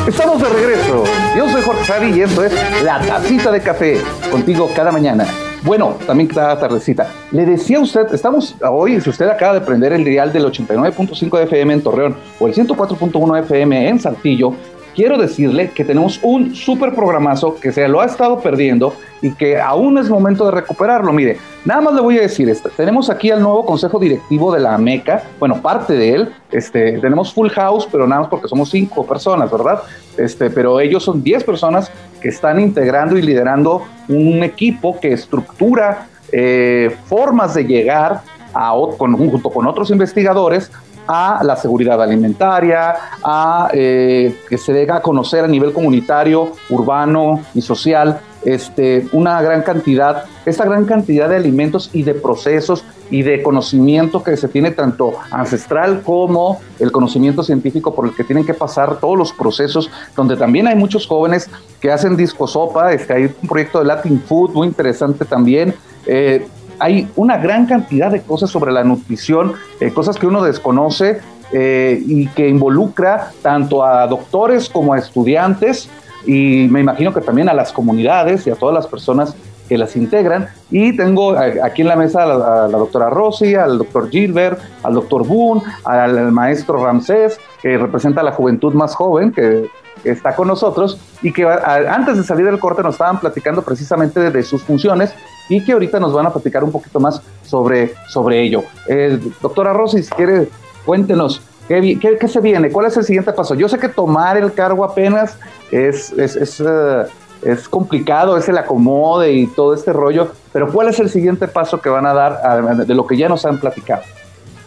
Estamos de regreso. Yo soy Jorge Sari y esto es La Tacita de Café, contigo cada mañana. Bueno, también cada tardecita. Le decía a usted, estamos hoy, si usted acaba de prender el dial del 89.5 FM en Torreón o el 104.1 FM en Saltillo, quiero decirle que tenemos un súper programazo que se lo ha estado perdiendo y que aún es momento de recuperarlo. Mire, nada más le voy a decir esto. Tenemos aquí al nuevo consejo directivo de la MECA, bueno, parte de él. Este, tenemos full house, pero nada más porque somos cinco personas, ¿verdad? Este, pero ellos son diez personas que están integrando y liderando un equipo que estructura eh, formas de llegar a, junto con otros investigadores a la seguridad alimentaria, a eh, que se dé a conocer a nivel comunitario, urbano y social este, una gran cantidad, esta gran cantidad de alimentos y de procesos y de conocimiento que se tiene tanto ancestral como el conocimiento científico por el que tienen que pasar todos los procesos, donde también hay muchos jóvenes que hacen disco sopa, este, hay un proyecto de Latin Food muy interesante también. Eh, hay una gran cantidad de cosas sobre la nutrición, eh, cosas que uno desconoce eh, y que involucra tanto a doctores como a estudiantes y me imagino que también a las comunidades y a todas las personas que las integran. Y tengo aquí en la mesa a la, doctora Rossi, al doctor Gilbert, al doctor Boone, al, maestro Ramsés, que representa la juventud más joven que, está con nosotros y que antes de salir del corte nos estaban platicando precisamente de, sus funciones y que ahorita nos van a platicar un poquito más sobre, sobre ello. Eh, doctora Rossi, si quiere, cuéntenos. ¿Qué, ¿Qué, se viene? ¿Cuál es el siguiente paso? Yo sé que tomar el cargo apenas es, es, es, eh, complicado, es el acomode y todo este rollo, pero ¿cuál es el siguiente paso que van a dar de lo que ya nos han platicado?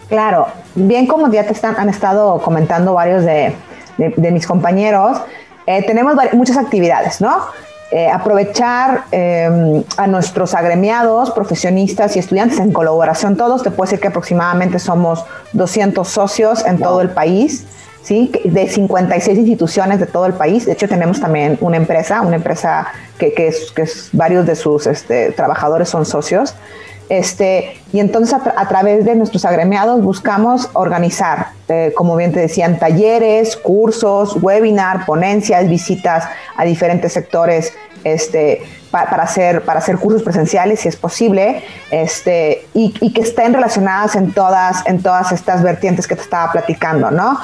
Claro, bien como ya te están, han estado comentando varios de, de, mis compañeros, eh, tenemos muchas actividades, ¿no? Eh, aprovechar eh, a nuestros agremiados, profesionistas y estudiantes en colaboración todos. Te puedo decir que aproximadamente somos 200 socios en todo el país. ¿Sí? de 56 instituciones de todo el país. De hecho, tenemos también una empresa, una empresa que, que, es, que es, varios de sus este, trabajadores son socios. Este, y entonces a, través de nuestros agremiados buscamos organizar, eh, como bien te decían, talleres, cursos, webinar, ponencias, visitas a diferentes sectores este, para, hacer, para hacer cursos presenciales si es posible este, y, que estén relacionadas en todas, en todas estas vertientes que te estaba platicando, ¿no?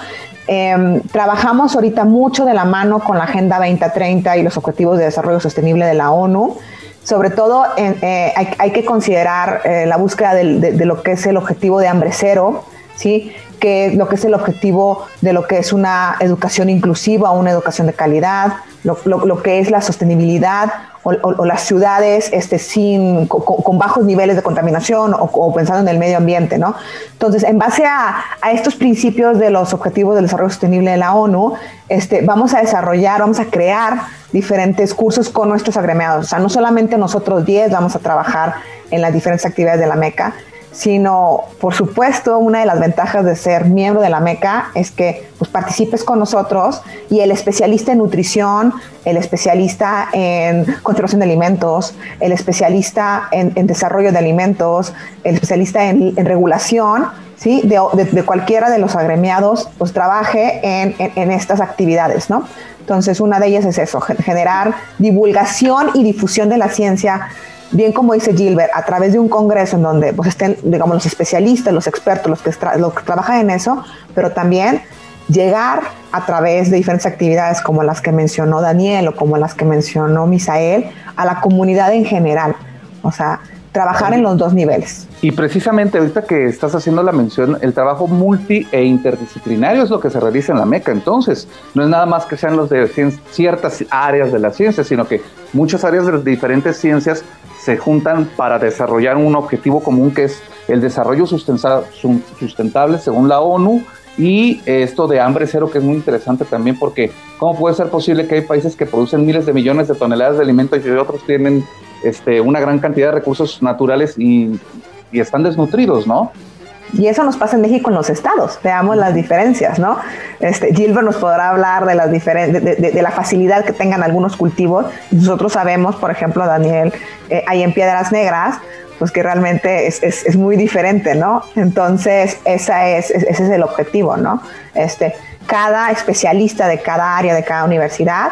Em, trabajamos ahorita mucho de la mano con la Agenda 2030 y los Objetivos de Desarrollo Sostenible de la ONU sobre todo eh, hay, que considerar eh, la búsqueda de, lo que es el objetivo de hambre cero, ¿sí? Que lo que es el objetivo de lo que es una educación inclusiva, una educación de calidad, lo, que es la sostenibilidad o, las ciudades este, sin, con, bajos niveles de contaminación o, pensando en el medio ambiente. ¿no? Entonces, en base a, estos principios de los Objetivos del Desarrollo Sostenible de la ONU, este, vamos a desarrollar, vamos a crear diferentes cursos con nuestros agremiados. O sea, no solamente nosotros 10 vamos a trabajar en las diferentes actividades de la MECA, sino, por supuesto, una de las ventajas de ser miembro de la MECA es que pues, participes con nosotros y el especialista en nutrición, el especialista en conservación de alimentos, el especialista en, desarrollo de alimentos, el especialista en, regulación, ¿sí? de, cualquiera de los agremiados, pues trabaje en, en, estas actividades, ¿no? Entonces, una de ellas es eso, generar divulgación y difusión de la ciencia, bien como dice Gilbert, a través de un congreso en donde pues, estén, digamos, los especialistas, los expertos, los que, los que trabajan en eso, pero también llegar a través de diferentes actividades como las que mencionó Daniel o como las que mencionó Misael a la comunidad en general. O sea, trabajar en los dos niveles. Y precisamente ahorita que estás haciendo la mención, el trabajo multi e interdisciplinario es lo que se realiza en la MECA. Entonces, no es nada más que sean los de ciertas áreas de la ciencia, sino que muchas áreas de las diferentes ciencias se juntan para desarrollar un objetivo común que es el desarrollo sustentable según la ONU y esto de hambre cero, que es muy interesante también, porque ¿cómo puede ser posible que hay países que producen miles de millones de toneladas de alimentos y otros tienen este, una gran cantidad de recursos naturales y, están desnutridos, ¿no? Y eso nos pasa en México en los estados. Veamos las diferencias, ¿no? Este, Gilbert nos podrá hablar de, las de, la facilidad que tengan algunos cultivos. Nosotros sabemos, por ejemplo, Daniel, eh, ahí en Piedras Negras, pues que realmente es muy diferente, ¿no? Entonces, esa es, ese es el objetivo, ¿no? Este, cada especialista de cada área, de cada universidad,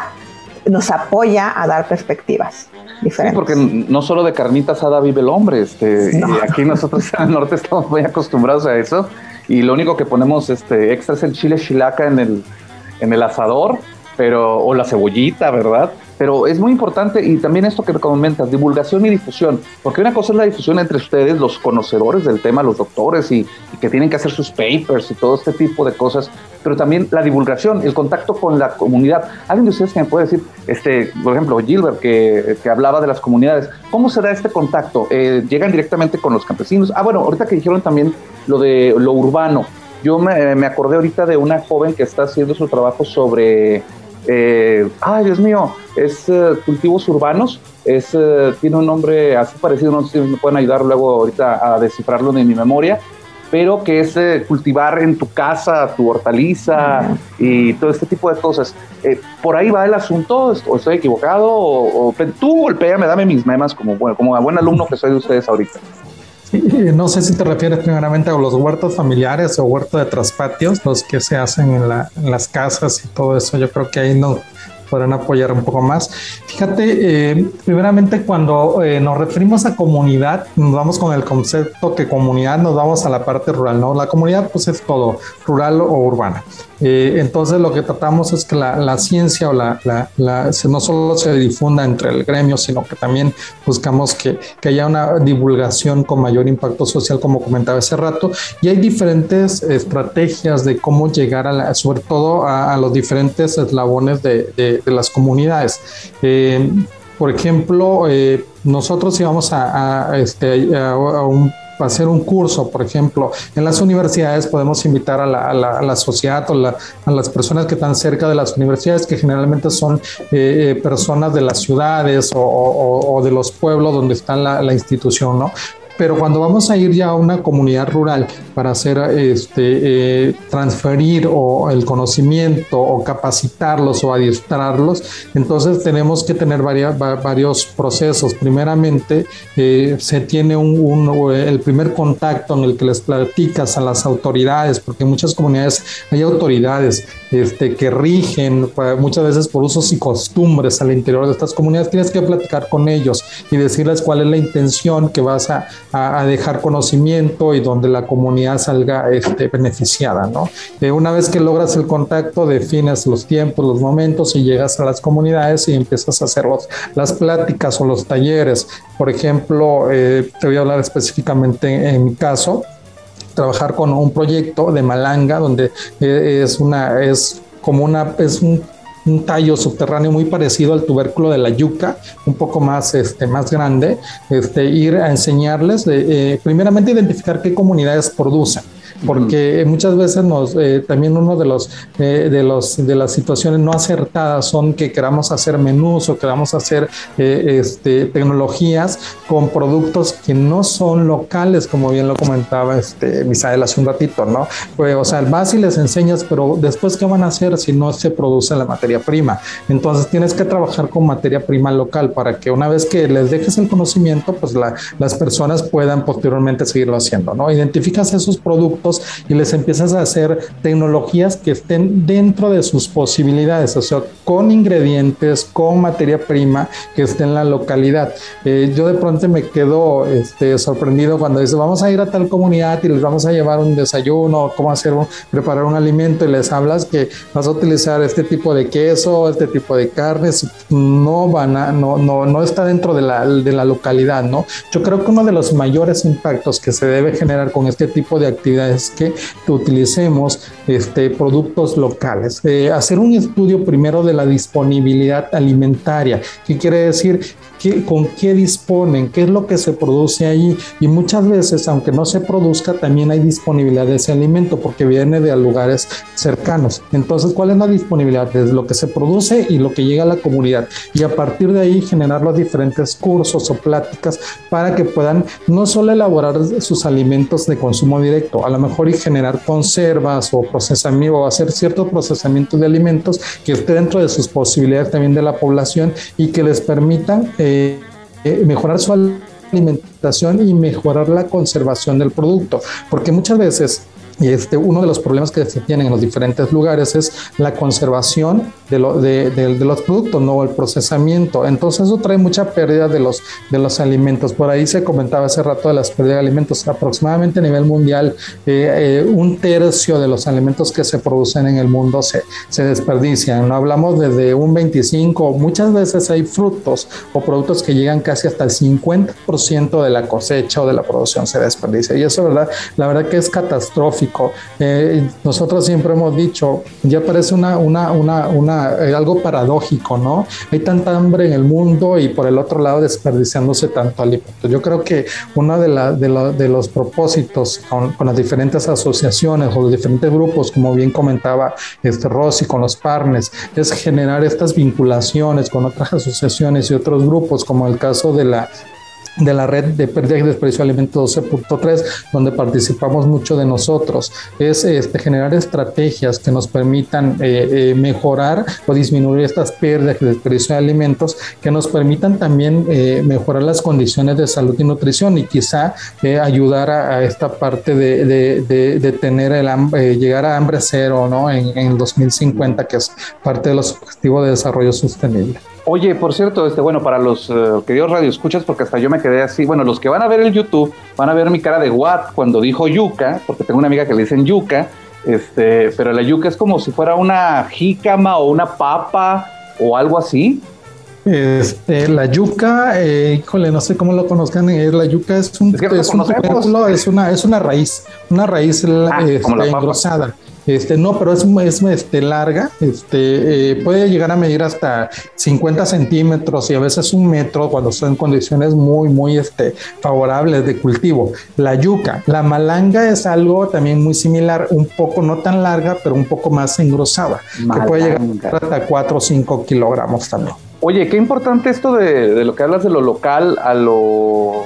nos apoya a dar perspectivas diferentes. Sí, porque no solo de carnitas asada vive el hombre, este, y aquí nosotros en el norte estamos muy acostumbrados a eso, y lo único que ponemos este, extra es el chile chilaca en el, en el asador, pero, o la cebollita, ¿verdad? Pero es muy importante y también esto que comentas, divulgación y difusión, porque una cosa es la difusión entre ustedes, los conocedores del tema, los doctores y, que tienen que hacer sus papers y todo este tipo de cosas, pero también la divulgación, el contacto con la comunidad. ¿Alguien de ustedes que me puede decir, este, por ejemplo, Gilbert, que, que hablaba de las comunidades, ¿cómo se da este contacto? Eh, ¿Llegan directamente con los campesinos? Ah, bueno, ahorita que dijeron también lo de lo urbano, yo me, me acordé ahorita de una joven que está haciendo su trabajo sobre eh, ay Dios mío, es eh, cultivos urbanos, es, eh, tiene un nombre así parecido, no sé si me pueden ayudar luego ahorita a descifrarlo de mi memoria, pero que es cultivar en tu casa tu hortaliza y todo este tipo de cosas. ¿Por ahí va el asunto? ¿O estoy equivocado? ¿O, tú golpéame, dame mis memas como, bueno, como buen alumno que soy de ustedes ahorita? no sé si te refieres primeramente a los huertos familiares o huertos de traspatios, los que se hacen en, en las casas y todo eso. Yo creo que ahí no, podrán apoyar un poco más. Fíjate, eh, primeramente cuando eh, nos referimos a comunidad, nos vamos con el concepto que comunidad nos vamos a la parte rural, ¿no? La comunidad pues es todo, rural o urbana. Eh, entonces lo que tratamos es que la, ciencia o la, no solo se difunda entre el gremio, sino que también buscamos que, haya una divulgación con mayor impacto social, como comentaba hace rato, y hay diferentes estrategias de cómo llegar a sobre todo a, los diferentes eslabones de, las comunidades. Eh, por ejemplo, eh, nosotros íbamos a, a, este, a hacer un curso, por ejemplo, en las universidades podemos invitar a la, sociedad o a las personas que están cerca de las universidades, que generalmente son eh, personas de las ciudades o, de los pueblos donde está la institución, ¿no? Pero cuando vamos a ir ya a una comunidad rural para hacer este eh, transferir o el conocimiento o capacitarlos o adiestrarlos, entonces tenemos que tener varios procesos. Primeramente, eh, se tiene un, el primer contacto en el que les platicas a las autoridades, porque en muchas comunidades hay autoridades este, que rigen muchas veces por usos y costumbres al interior de estas comunidades. Tienes que platicar con ellos y decirles cuál es la intención que vas a a, dejar conocimiento y donde la comunidad salga este, beneficiada, ¿no? Eh, una vez que logras el contacto, defines los tiempos, los momentos y llegas a las comunidades y empiezas a hacer las pláticas o los talleres. Por ejemplo, eh, te voy a hablar específicamente en, mi caso, trabajar con un proyecto de Malanga, donde eh, es una, es como una, es un un tallo subterráneo muy parecido al tubérculo de la yuca, un poco más, este, más grande, este, ir a enseñarles, de, eh, primeramente identificar qué comunidades producen porque muchas veces nos, eh, también uno de los, eh, de los de las situaciones no acertadas son que queramos hacer menús o queramos hacer eh, este, tecnologías con productos que no son locales, como bien lo comentaba este Misael hace un ratito, ¿no? Pues, o sea, vas y les enseñas, pero después qué van a hacer si no se produce la materia prima. Entonces tienes que trabajar con materia prima local para que una vez que les dejes el conocimiento, pues la, las personas puedan posteriormente seguirlo haciendo, ¿no? Identificas esos productos y les empiezas a hacer tecnologías que estén dentro de sus posibilidades, o sea, con ingredientes, con materia prima que esté en la localidad. Eh, yo de pronto me quedo este, sorprendido cuando dice, vamos a ir a tal comunidad y les vamos a llevar un desayuno, cómo hacer preparar un alimento y les hablas que vas a utilizar este tipo de queso, este tipo de carnes, no van a, no, no, no está dentro de la, de la localidad, ¿no? Yo creo que uno de los mayores impactos que se debe generar con este tipo de actividades es que utilicemos este, productos locales. Eh, hacer un estudio primero de la disponibilidad alimentaria. ¿Qué quiere decir? con qué disponen, qué es lo que se produce ahí. Y muchas veces, aunque no se produzca, también hay disponibilidad de ese alimento porque viene de lugares cercanos. Entonces, ¿cuál es la disponibilidad? Desde lo que se produce y lo que llega a la comunidad. Y a partir de ahí generar los diferentes cursos o pláticas para que puedan no solo elaborar sus alimentos de consumo directo, a lo mejor y generar conservas o procesamiento o hacer cierto procesamiento de alimentos que esté dentro de sus posibilidades también de la población y que les permitan eh, eh, mejorar su alimentación y mejorar la conservación del producto, porque muchas veces y este, uno de los problemas que se tienen en los diferentes lugares es la conservación de, de, los productos, no el procesamiento. Entonces eso trae mucha pérdida de los, de los alimentos. Por ahí se comentaba hace rato de las pérdidas de alimentos. Aproximadamente a nivel mundial, eh, eh, un tercio de los alimentos que se producen en el mundo se, se desperdician. No hablamos desde un 25, muchas veces hay frutos o productos que llegan casi hasta el 50% de la cosecha o de la producción se desperdicia. Y eso, ¿verdad? La verdad que es catastrófico eh, nosotros siempre hemos dicho, ya parece una, una, una, una eh, algo paradójico, ¿no? Hay tanta hambre en el mundo y por el otro lado desperdiciándose tanto alimento. Yo creo que uno de los propósitos con, con, las diferentes asociaciones o los diferentes grupos, como bien comentaba este Rossi con los partners, es generar estas vinculaciones con otras asociaciones y otros grupos, como el caso de la de la red de pérdida y desperdicio de alimentos 12.3, donde participamos mucho de nosotros, es este, generar estrategias que nos permitan eh, eh, mejorar o disminuir estas pérdidas y desperdicio de alimentos, que nos permitan también eh, mejorar las condiciones de salud y nutrición y quizá ayudar a, esta parte de, de, tener el llegar a hambre cero ¿no? en, en 2050, que es parte de los objetivos de desarrollo sostenible. Oye, por cierto, este, bueno, para los uh, queridos radioescuchas, porque hasta yo me quedé así, bueno, los que van a ver el YouTube van a ver mi cara de what cuando dijo yuca, porque tengo una amiga que le dicen yuca, este, pero la yuca es como si fuera una jícama o una papa o algo así. Este, la yuca, eh, híjole, no sé cómo lo conozcan, eh, la yuca es un, es, un es una, es una raíz, una raíz ah, este, engrosada. Este, no, pero es, es este, larga, este, eh, puede llegar a medir hasta 50 centímetros y a veces un metro cuando son en condiciones muy, muy este, favorables de cultivo. La yuca, la malanga es algo también muy similar, un poco no tan larga, pero un poco más engrosada, que puede llegar hasta 4 o 5 kilogramos también. Oye, qué importante esto de, de lo que hablas de lo local a lo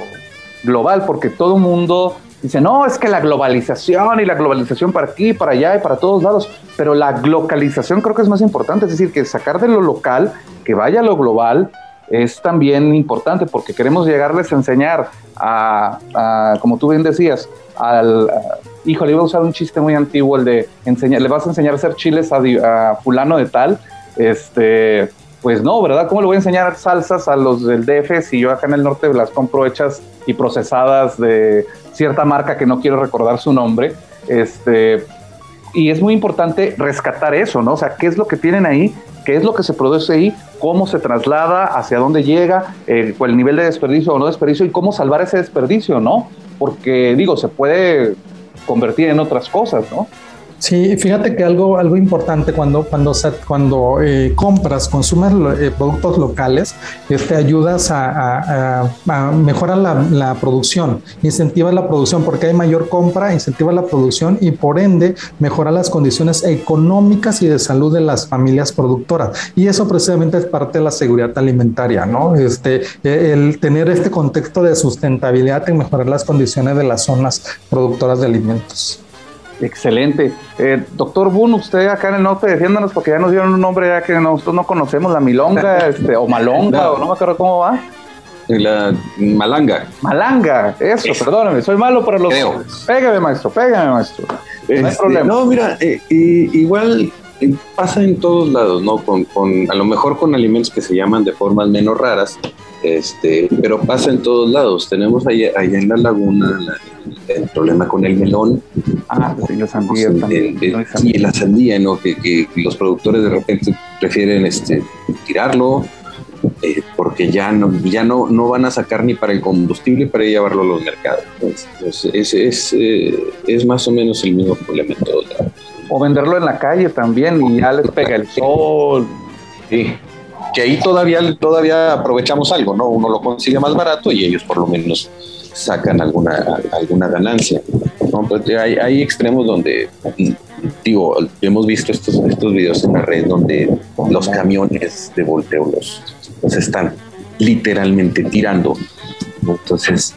global, porque todo mundo Dice, no, es que la globalización y la globalización para aquí, para allá y para todos lados, pero la localización creo que es más importante, es decir, que sacar de lo local, que vaya a lo global, es también importante porque queremos llegarles a enseñar a, como tú bien decías, al, híjole, iba a usar un chiste muy antiguo, el de enseñar, le vas a enseñar a hacer chiles a, a fulano de tal, este, pues no, ¿verdad? ¿Cómo le voy a enseñar salsas a los del DF si yo acá en el norte las compro hechas y procesadas de cierta marca que no quiero recordar su nombre? Este, y es muy importante rescatar eso, ¿no? O sea, ¿qué es lo que tienen ahí? ¿Qué es lo que se produce ahí? ¿Cómo se traslada? ¿Hacia dónde llega? Eh, ¿Cuál el nivel de desperdicio o no desperdicio? ¿Y cómo salvar ese desperdicio, no? Porque, digo, se puede convertir en otras cosas, ¿no? Sí, fíjate que algo, algo importante cuando, cuando, cuando eh, compras, consumes eh, productos locales, te este, ayudas a, mejorar la, producción, incentiva la producción porque hay mayor compra, incentiva la producción y por ende mejora las condiciones económicas y de salud de las familias productoras. Y eso precisamente es parte de la seguridad alimentaria, ¿no? Este, e, el tener este contexto de sustentabilidad y mejorar las condiciones de las zonas productoras de alimentos. Excelente. Eh, doctor Boone, usted acá en el norte, defiéndanos porque ya nos dieron un nombre ya que nosotros no conocemos, la milonga este, o malonga, o no me acuerdo cómo va. La malanga. Malanga, eso, perdóname, soy malo para los. Pégame, maestro, pégame, maestro. no hay Este, problema. No, mira, eh, y- igual pasa en todos lados, ¿no? Con, con- a lo mejor con alimentos que se llaman de formas menos raras, este, pero pasa en todos lados. Tenemos allá, allá en la laguna la- el problema con el melón, Ah, sí, la sandía el- también. el- sandía. la sandía, ¿no? Que, que los productores de repente prefieren este, tirarlo. eh, porque ya no ya no, no van a sacar ni para el combustible para llevarlo a los mercados. Entonces, es, es, eh, es más o menos el mismo problema en todos lados. O venderlo en la calle también y ya les pega el sol. Sí, que ahí todavía, todavía aprovechamos algo, ¿no? Uno lo consigue más barato y ellos por lo menos sacan alguna, alguna ganancia. Pues hay, hay extremos donde, mm, digo, hemos visto estos, estos videos en la red donde los camiones de volteo los, los están literalmente tirando. Entonces,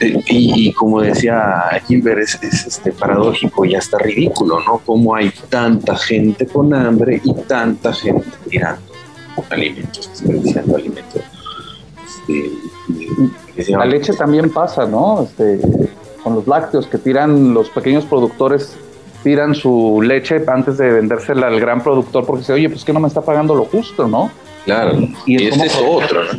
eh, y, y como decía Gilbert, es, es, este, paradójico y hasta ridículo, ¿no? Cómo hay tanta gente con hambre y tanta gente tirando alimentos, desperdiciando alimentos. Este, La leche también pasa, ¿no? Este, con los lácteos que tiran los pequeños productores tiran su leche antes de vendérsela al gran productor porque dice, oye, pues que no me está pagando lo justo, ¿no? Claro, Y y, es ese es otro, ¿no?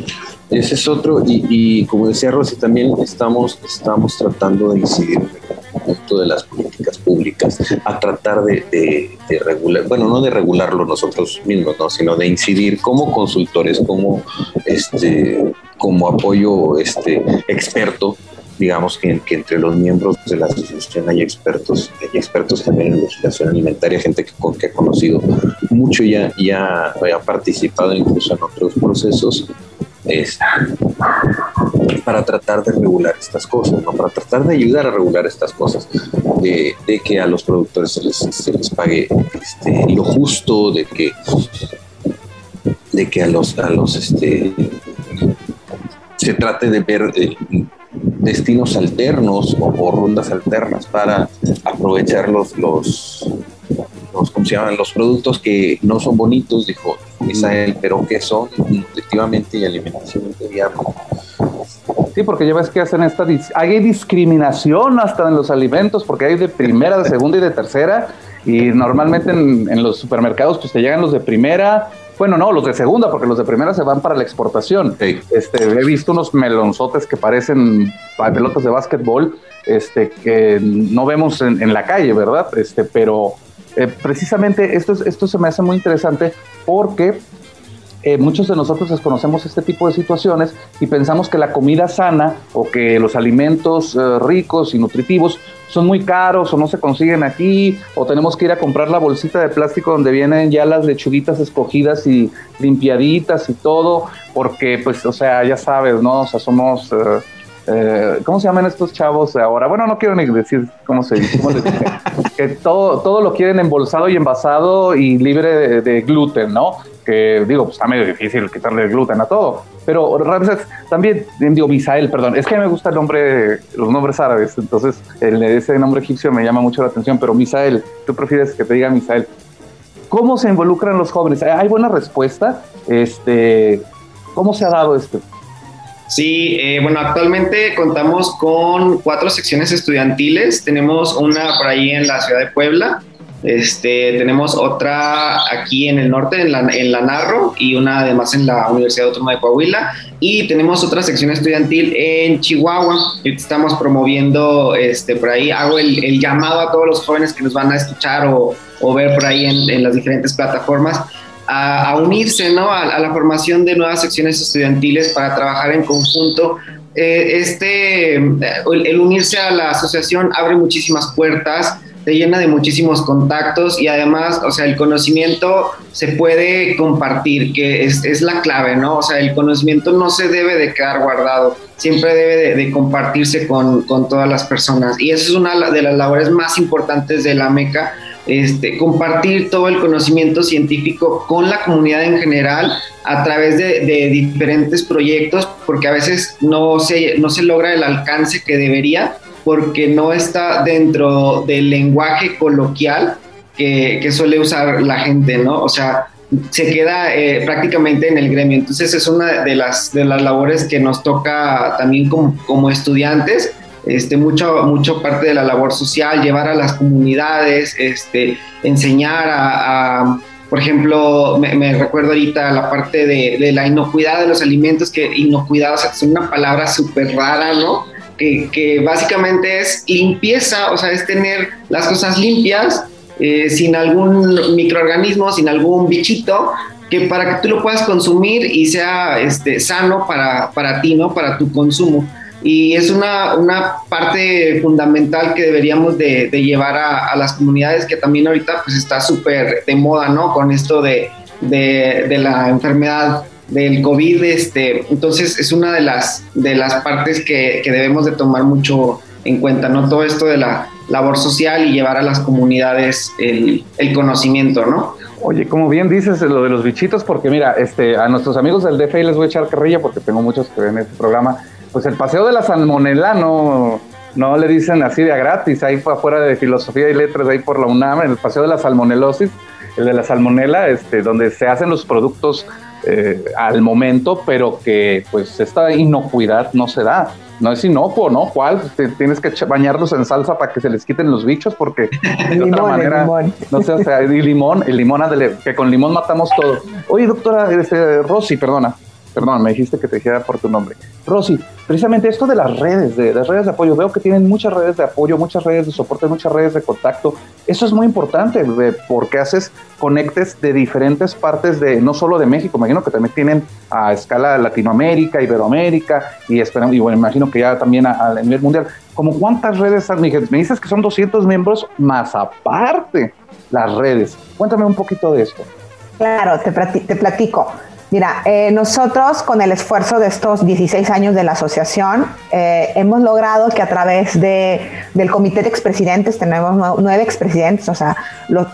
Ese es otro, y, y como decía Rosy, también estamos, estamos tratando de incidir en el punto de las políticas públicas, a tratar de, regular, bueno, no de regularlo nosotros mismos, ¿no? sino de incidir como consultores, como, este, como apoyo este, experto, digamos que, entre los miembros de la asociación hay expertos, hay expertos también en legislación alimentaria, gente que, que ha conocido mucho ya, ya ha participado incluso en otros procesos para tratar de regular estas cosas, para tratar de ayudar a regular estas cosas, de, de que a los productores se les, se les pague este, lo justo, de que, de que a los, a los este, se trate de ver eh, destinos alternos o, o rondas alternas para aprovechar los, los, los, ¿cómo se llaman? los productos que no son bonitos, dijo Misael, pero que son nutritivamente y alimentacionalmente viables. Sí, porque ya ves que hacen esta... Hay discriminación hasta en los alimentos, porque hay de primera, de segunda y de tercera, y normalmente en, en los supermercados pues te llegan los de primera, bueno, no, los de segunda, porque los de primera se van para la exportación. Sí. Este, he visto unos melonzotes que parecen pa- pelotas de básquetbol, este, que no vemos en, en la calle, ¿verdad? Este, pero eh, precisamente esto, es- esto se me hace muy interesante porque eh, muchos de nosotros desconocemos este tipo de situaciones y pensamos que la comida sana o que los alimentos eh, ricos y nutritivos son muy caros o no se consiguen aquí o tenemos que ir a comprar la bolsita de plástico donde vienen ya las lechuguitas escogidas y limpiaditas y todo porque pues o sea ya sabes no o sea somos eh, eh, ¿cómo se llaman estos chavos ahora? Bueno, no quiero ni decir cómo se cómo les dice. que todo, todo lo quieren embolsado y envasado y libre de, de gluten, ¿no? Que digo, pues está medio difícil quitarle el gluten a todo. Pero Ramses, también, digo, Misael, perdón, es que me gusta el nombre, los nombres árabes, entonces el, ese nombre egipcio me llama mucho la atención, pero Misael, tú prefieres que te diga Misael. ¿Cómo se involucran los jóvenes? ¿Hay buena respuesta? Este, ¿Cómo se ha dado esto? Sí, eh, bueno, actualmente contamos con cuatro secciones estudiantiles. Tenemos una por ahí en la ciudad de Puebla, este, tenemos otra aquí en el norte, en la, en la Narro, y una además en la Universidad Autónoma de Coahuila. Y tenemos otra sección estudiantil en Chihuahua. Estamos promoviendo este, por ahí, hago el, llamado a todos los jóvenes que nos van a escuchar o, o ver por ahí en las diferentes plataformas a, unirse ¿no? a, la formación de nuevas secciones estudiantiles para trabajar en conjunto. Eh, este, el, unirse a la asociación abre muchísimas puertas, te llena de muchísimos contactos y además, o sea, el conocimiento se puede compartir, que es, es la clave, ¿no? O sea, el conocimiento no se debe de quedar guardado, siempre debe de, de compartirse con, con todas las personas. Y eso es una de las labores más importantes de la MECA, este, compartir todo el conocimiento científico con la comunidad en general a través de, diferentes proyectos, porque a veces no se, no se logra el alcance que debería, porque no está dentro del lenguaje coloquial que, que suele usar la gente, ¿no? O sea, se queda eh, prácticamente en el gremio. Entonces es una de las, de las labores que nos toca también como, como estudiantes, este, mucho, mucho parte de la labor social, llevar a las comunidades, este, enseñar a, por ejemplo, me, recuerdo ahorita la parte de, la inocuidad de los alimentos, que inocuidad es una palabra súper rara, ¿no? Que, que, básicamente es limpieza, o sea, es tener las cosas limpias eh, sin algún microorganismo, sin algún bichito, que para que tú lo puedas consumir y sea este, sano para, para ti, ¿no? Para tu consumo. Y es una, una parte fundamental que deberíamos de, llevar a, las comunidades que también ahorita pues está súper de moda, ¿no? Con esto de, de, la enfermedad del COVID, este, entonces es una de las, de las partes que, que debemos de tomar mucho en cuenta, ¿no? Todo esto de la labor social y llevar a las comunidades el, el conocimiento, ¿no? Oye, como bien dices lo de los bichitos, porque mira, este, a nuestros amigos del DFI les voy a echar carrilla porque tengo muchos que ven este programa. Pues el paseo de la salmonela no, no le dicen así de a gratis, ahí fue afuera de filosofía y letras, ahí por la UNAM, el paseo de la salmonelosis, el de la salmonela, este, donde se hacen los productos eh, al momento, pero que pues esta inocuidad no se da no es inocuo, ¿no? ¿Cuál? tienes que bañarlos en salsa para que se les quiten los bichos, porque de otra manera, no sé, o sea, y limón, el limón, que con limón matamos todo. Oye, doctora este, Rosy, perdona, perdón, me dijiste que te dijera por tu nombre. Rosy, precisamente esto de las redes, de las redes de apoyo, veo que tienen muchas redes de apoyo, muchas redes de soporte, muchas redes de contacto. Eso es muy importante porque haces conectes de diferentes partes de, no solo de México, imagino que también tienen a escala Latinoamérica, Iberoamérica y, y bueno, imagino que ya también a, nivel mundial. ¿Cómo cuántas redes Me dices que son 200 miembros más aparte las redes. Cuéntame un poquito de esto. Claro, te, te platico. Mira, eh, nosotros con el esfuerzo de estos 16 años de la asociación eh, hemos logrado que a través de, del comité de expresidentes, tenemos nueve expresidentes, o sea,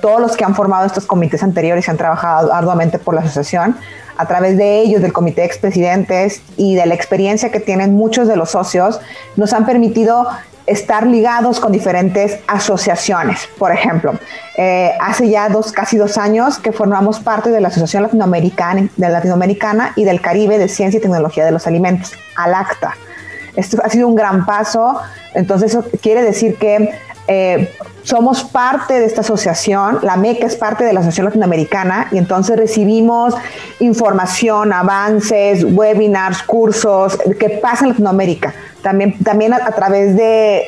todos los que han formado estos comités anteriores han trabajado arduamente por la asociación, a través de ellos, del comité de expresidentes y de la experiencia que tienen muchos de los socios, nos han permitido estar ligados con diferentes asociaciones. Por ejemplo, eh, hace ya dos, casi dos años que formamos parte de la Asociación Latinoamericana, y del Caribe de Ciencia y Tecnología de los Alimentos, ALACTA. Esto ha sido un gran paso, entonces eso quiere decir que eh, somos parte de esta asociación, la MECA es parte de la Asociación Latinoamericana y entonces recibimos información, avances, webinars, cursos que pasan en Latinoamérica también, también a, través de,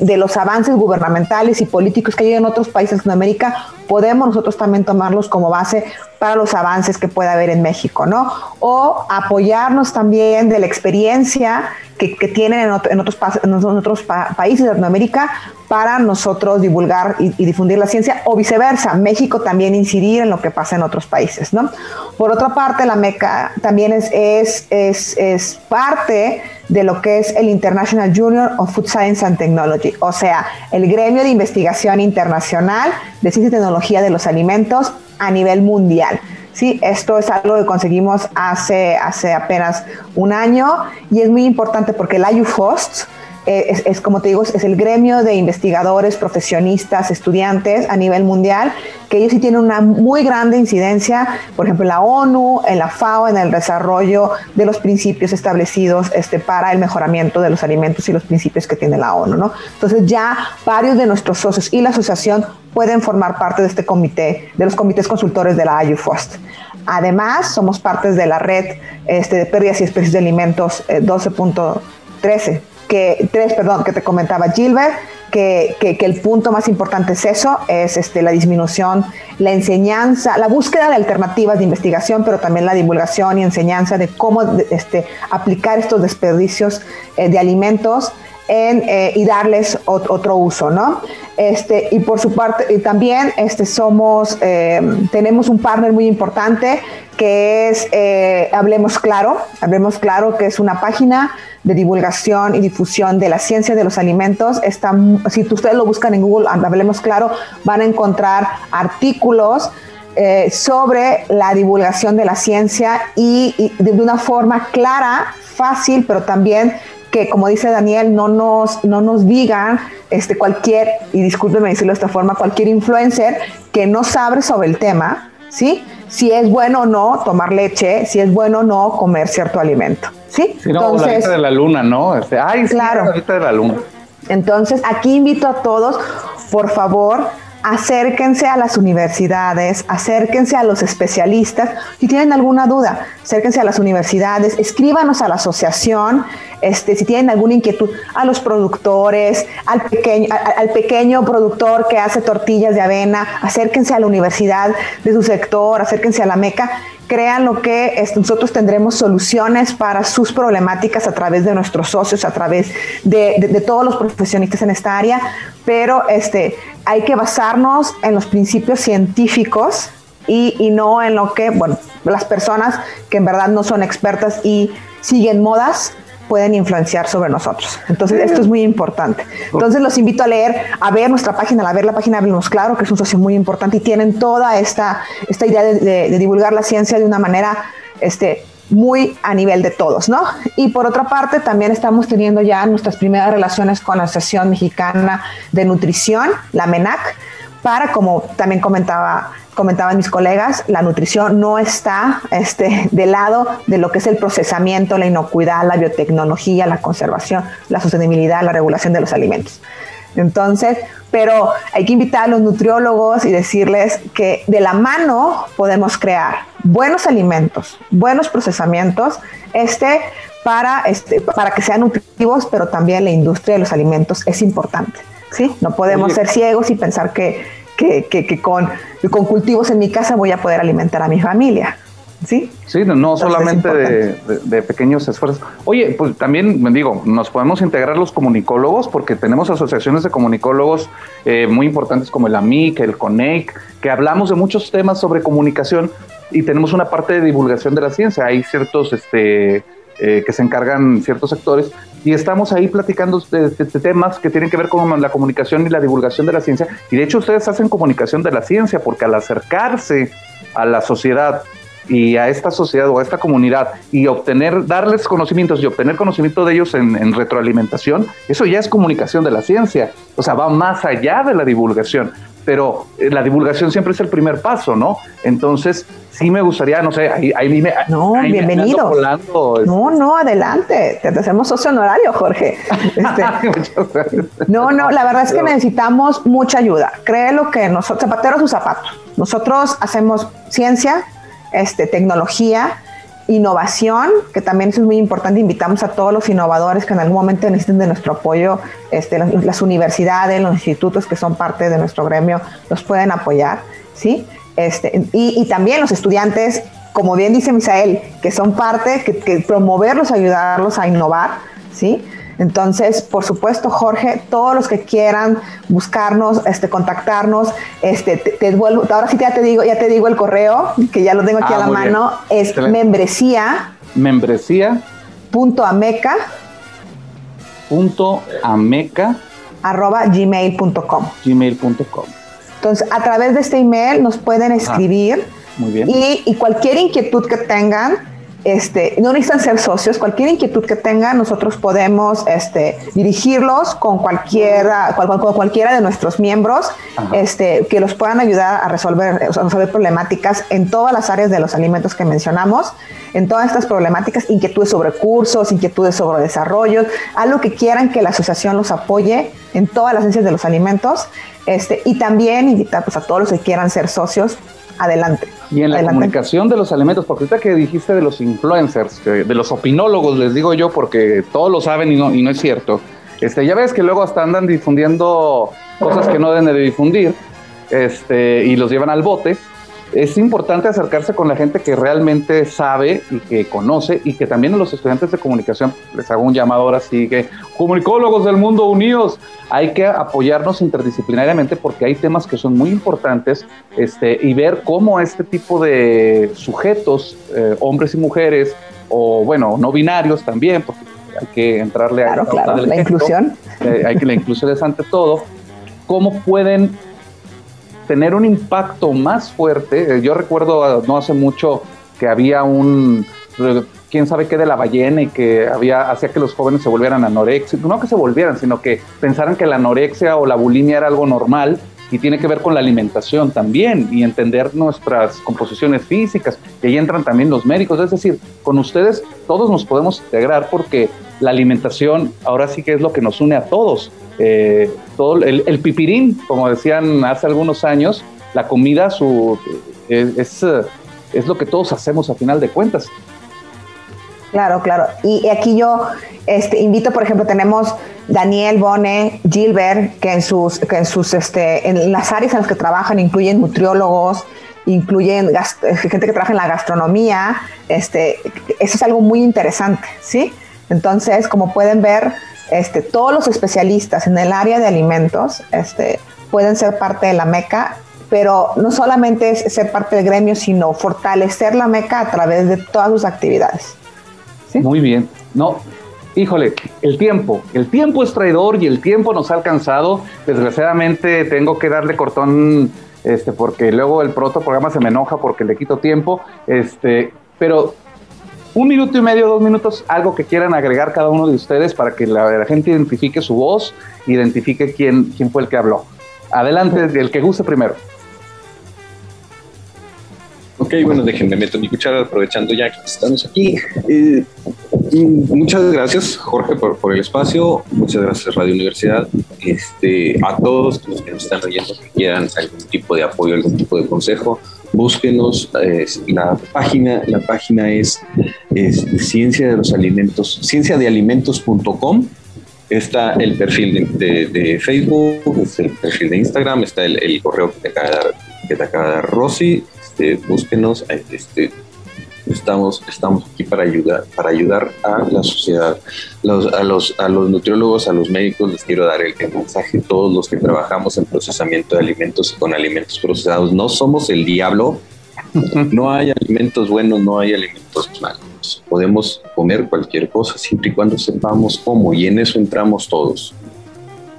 de, los avances gubernamentales y políticos que hay en otros países de Sudamérica, podemos nosotros también tomarlos como base para los avances que pueda haber en México, ¿no? O apoyarnos también de la experiencia que, que tienen en, en, otros, en otros países de Latinoamérica para nosotros divulgar y, y, difundir la ciencia, o viceversa, México también incidir en lo que pasa en otros países, ¿no? Por otra parte, la MECA también es, es, es, es parte de lo que es el International Junior of Food Science and Technology, o sea, el gremio de investigación internacional de ciencia y tecnología de los alimentos a nivel mundial. Sí, esto es algo que conseguimos hace, hace apenas un año y es muy importante porque el IUFOST, eh, es, como te digo, es el gremio de investigadores, profesionistas, estudiantes a nivel mundial, que ellos sí tienen una muy grande incidencia, por ejemplo, en la ONU, en la FAO, en el desarrollo de los principios establecidos este, para el mejoramiento de los alimentos y los principios que tiene la ONU. ¿no? Entonces ya varios de nuestros socios y la asociación pueden formar parte de este comité, de los comités consultores de la IUFOST. Además, somos partes de la red este, de pérdidas y especies de alimentos 12.13 eh, que tres, perdón, que te comentaba Gilbert, que, que, el punto más importante es eso, es este, la disminución, la enseñanza, la búsqueda de alternativas de investigación, pero también la divulgación y enseñanza de cómo este, aplicar estos desperdicios eh, de alimentos eh, y darles otro uso, ¿no? Este, y por su parte, y también este, somos, eh, tenemos un partner muy importante que es eh, Hablemos Claro, Hablemos Claro, que es una página de divulgación y difusión de la ciencia de los alimentos. Está, si ustedes lo buscan en Google, Hablemos Claro, van a encontrar artículos sobre la divulgación de la ciencia y de una forma clara, fácil, pero también que, como dice Daniel, no nos, no nos digan este, cualquier, y discúlpeme decirlo de esta forma, cualquier influencer que no sabe sobre el tema, ¿sí? Si es bueno o no tomar leche, si es bueno o no comer cierto alimento, ¿sí? sí no, la vista de la luna, ¿no? Este, ay, claro. la vista de la luna. Entonces, aquí invito a todos, por favor, acérquense a las universidades, acérquense a los especialistas. Si tienen alguna duda, acérquense a las universidades, escríbanos a la asociación, este, si tienen alguna inquietud, a los productores, al pequeño, al, pequeño productor que hace tortillas de avena, acérquense a la universidad de su sector, acérquense a la MECA crean lo que nosotros tendremos soluciones para sus problemáticas a través de nuestros socios, a través de, de, todos los profesionistas en esta área, pero este, hay que basarnos en los principios científicos y, y, no en lo que, bueno, las personas que en verdad no son expertas y siguen modas pueden influenciar sobre nosotros. Entonces, esto es muy importante. Entonces, los invito a leer, a ver nuestra página, a ver la página de Hablemos Claro, que es un socio muy importante y tienen toda esta, esta idea de, de divulgar la ciencia de una manera este, muy a nivel de todos, ¿no? Y por otra parte, también estamos teniendo ya nuestras primeras relaciones con la Asociación Mexicana de Nutrición, la MENAC, para, como también comentaba comentaban mis colegas, la nutrición no está este, del lado de lo que es el procesamiento, la inocuidad, la biotecnología, la conservación, la sostenibilidad, la regulación de los alimentos. Entonces, pero hay que invitar a los nutriólogos y decirles que de la mano podemos crear buenos alimentos, buenos procesamientos, este, para, este, para que sean nutritivos, pero también la industria de los alimentos es importante. ¿Sí? No podemos ser ciegos y pensar que, que, que, con, con cultivos en mi casa voy a poder alimentar a mi familia. ¿Sí? Sí, no solamente de, pequeños esfuerzos. Oye, pues también me digo, nos podemos integrar los comunicólogos porque tenemos asociaciones de comunicólogos eh, muy importantes como el AMIC, el CONEIC, que hablamos de muchos temas sobre comunicación y tenemos una parte de divulgación de la ciencia. Hay ciertos este, eh, que se encargan ciertos sectores y estamos ahí platicando de, temas que tienen que ver con la comunicación y la divulgación de la ciencia. Y de hecho ustedes hacen comunicación de la ciencia porque al acercarse a la sociedad y a esta sociedad o a esta comunidad y obtener, darles conocimientos y obtener conocimiento de ellos en, retroalimentación, eso ya es comunicación de la ciencia. O sea, va más allá de la divulgación pero eh, la divulgación siempre es el primer paso, ¿no? Entonces, sí me gustaría, no sé, ahí, ahí me... No, bienvenido. no, no, adelante, te hacemos socio honorario, Jorge. Este, no, no, la verdad es que necesitamos mucha ayuda. Cree lo que nosotros, zapateros sus zapatos. Nosotros hacemos ciencia, este, tecnología, innovación, que también es muy importante. Invitamos a todos los innovadores que en algún momento necesiten de nuestro apoyo, este, las, universidades, los institutos que son parte de nuestro gremio, los pueden apoyar, ¿sí? Este, y, también los estudiantes, como bien dice Misael, que son parte, que, que promoverlos, ayudarlos a innovar, ¿sí? Entonces, por supuesto, Jorge, todos los que quieran buscarnos, este, contactarnos, este, te, devuelvo, ahora sí ya te digo, ya te digo el correo, que ya lo tengo aquí a ah, la mano, es membresía. Membresía. Punto ameca. Punto ameca. Arroba gmail.com. Gmail.com. Entonces, a través de este email nos pueden ah, escribir. muy bien. Y, y cualquier inquietud que tengan, este, no necesitan ser socios, cualquier inquietud que tengan, nosotros podemos este, dirigirlos con cualquiera, cualquiera de nuestros miembros este, que los puedan ayudar a resolver, a resolver problemáticas en todas las áreas de los alimentos que mencionamos, en todas estas problemáticas, inquietudes sobre cursos, inquietudes sobre desarrollo, algo que quieran que la asociación los apoye en todas las ciencias de los alimentos, este, y también invitar pues, a todos los que quieran ser socios adelante. Y en la comunicación de los alimentos, porque ahorita que dijiste de los influencers, de los opinólogos, les digo yo, porque todos lo saben y no, y no es cierto. Este, ya ves que luego hasta andan difundiendo cosas que no deben de difundir este, y los llevan al bote es importante acercarse con la gente que realmente sabe y que conoce y que también a los estudiantes de comunicación les hago un llamado ahora sí que comunicólogos del mundo unidos hay que apoyarnos interdisciplinariamente porque hay temas que son muy importantes este, y ver cómo este tipo de sujetos, eh, hombres y mujeres, o bueno, no binarios también, porque hay que entrarle a la inclusión. Eh, hay que la inclusión es ante todo, cómo pueden tener un impacto más fuerte. Eh, yo recuerdo ah, no hace mucho que había un quién sabe qué de la ballena y que había hacía que los jóvenes se volvieran anoréxicos, no que se volvieran, sino que pensaran que la anorexia o la bulimia era algo normal y tiene que ver con la alimentación también y entender nuestras composiciones físicas. Y ahí entran también los médicos. Es decir, con ustedes todos nos podemos integrar porque la alimentación ahora sí que es lo que nos une a todos. Eh, todo el, pipirín, como decían hace algunos años, la comida su, es, es lo que todos hacemos a final de cuentas. Claro, claro. Y aquí yo este, invito, por ejemplo, tenemos Daniel Bone, Gilbert, que en sus, que en sus, este, en las áreas en las que trabajan incluyen nutriólogos, incluyen gente que trabaja en la gastronomía. Este, eso es algo muy interesante, ¿sí? Entonces, como pueden ver, este, todos los especialistas en el área de alimentos, este, pueden ser parte de la MECA pero no solamente es ser parte del gremio, sino fortalecer la MECA a través de todas sus actividades. Muy bien. No, híjole, el tiempo, el tiempo es traidor y el tiempo nos ha alcanzado. Desgraciadamente tengo que darle cortón, este, porque luego el proto programa se me enoja porque le quito tiempo. Este, pero un minuto y medio, dos minutos, algo que quieran agregar cada uno de ustedes para que la, gente identifique su voz, identifique quién, quién fue el que habló. Adelante, el que guste primero. Ok, bueno, déjenme meter mi cuchara aprovechando ya que estamos aquí. Eh, muchas gracias, Jorge, por, el espacio. Muchas gracias, Radio Universidad. Este, a todos los que nos están oyendo que quieran algún tipo de apoyo, algún tipo de consejo, búsquenos. la página, la página es, Ciencia de los Alimentos, cienciadealimentos.com. Está el perfil de, Facebook, está el perfil de Instagram, está el, correo que te acaba de dar, que te acaba de dar Rosy este, búsquenos, este, estamos, estamos aquí para ayudar, para ayudar a la sociedad. a, los, a los nutriólogos, a los médicos les quiero dar el, mensaje, todos los que trabajamos en procesamiento de alimentos y con alimentos procesados, no somos el diablo, no hay alimentos buenos, no hay alimentos malos. Podemos comer cualquier cosa siempre y cuando sepamos cómo y en eso entramos todos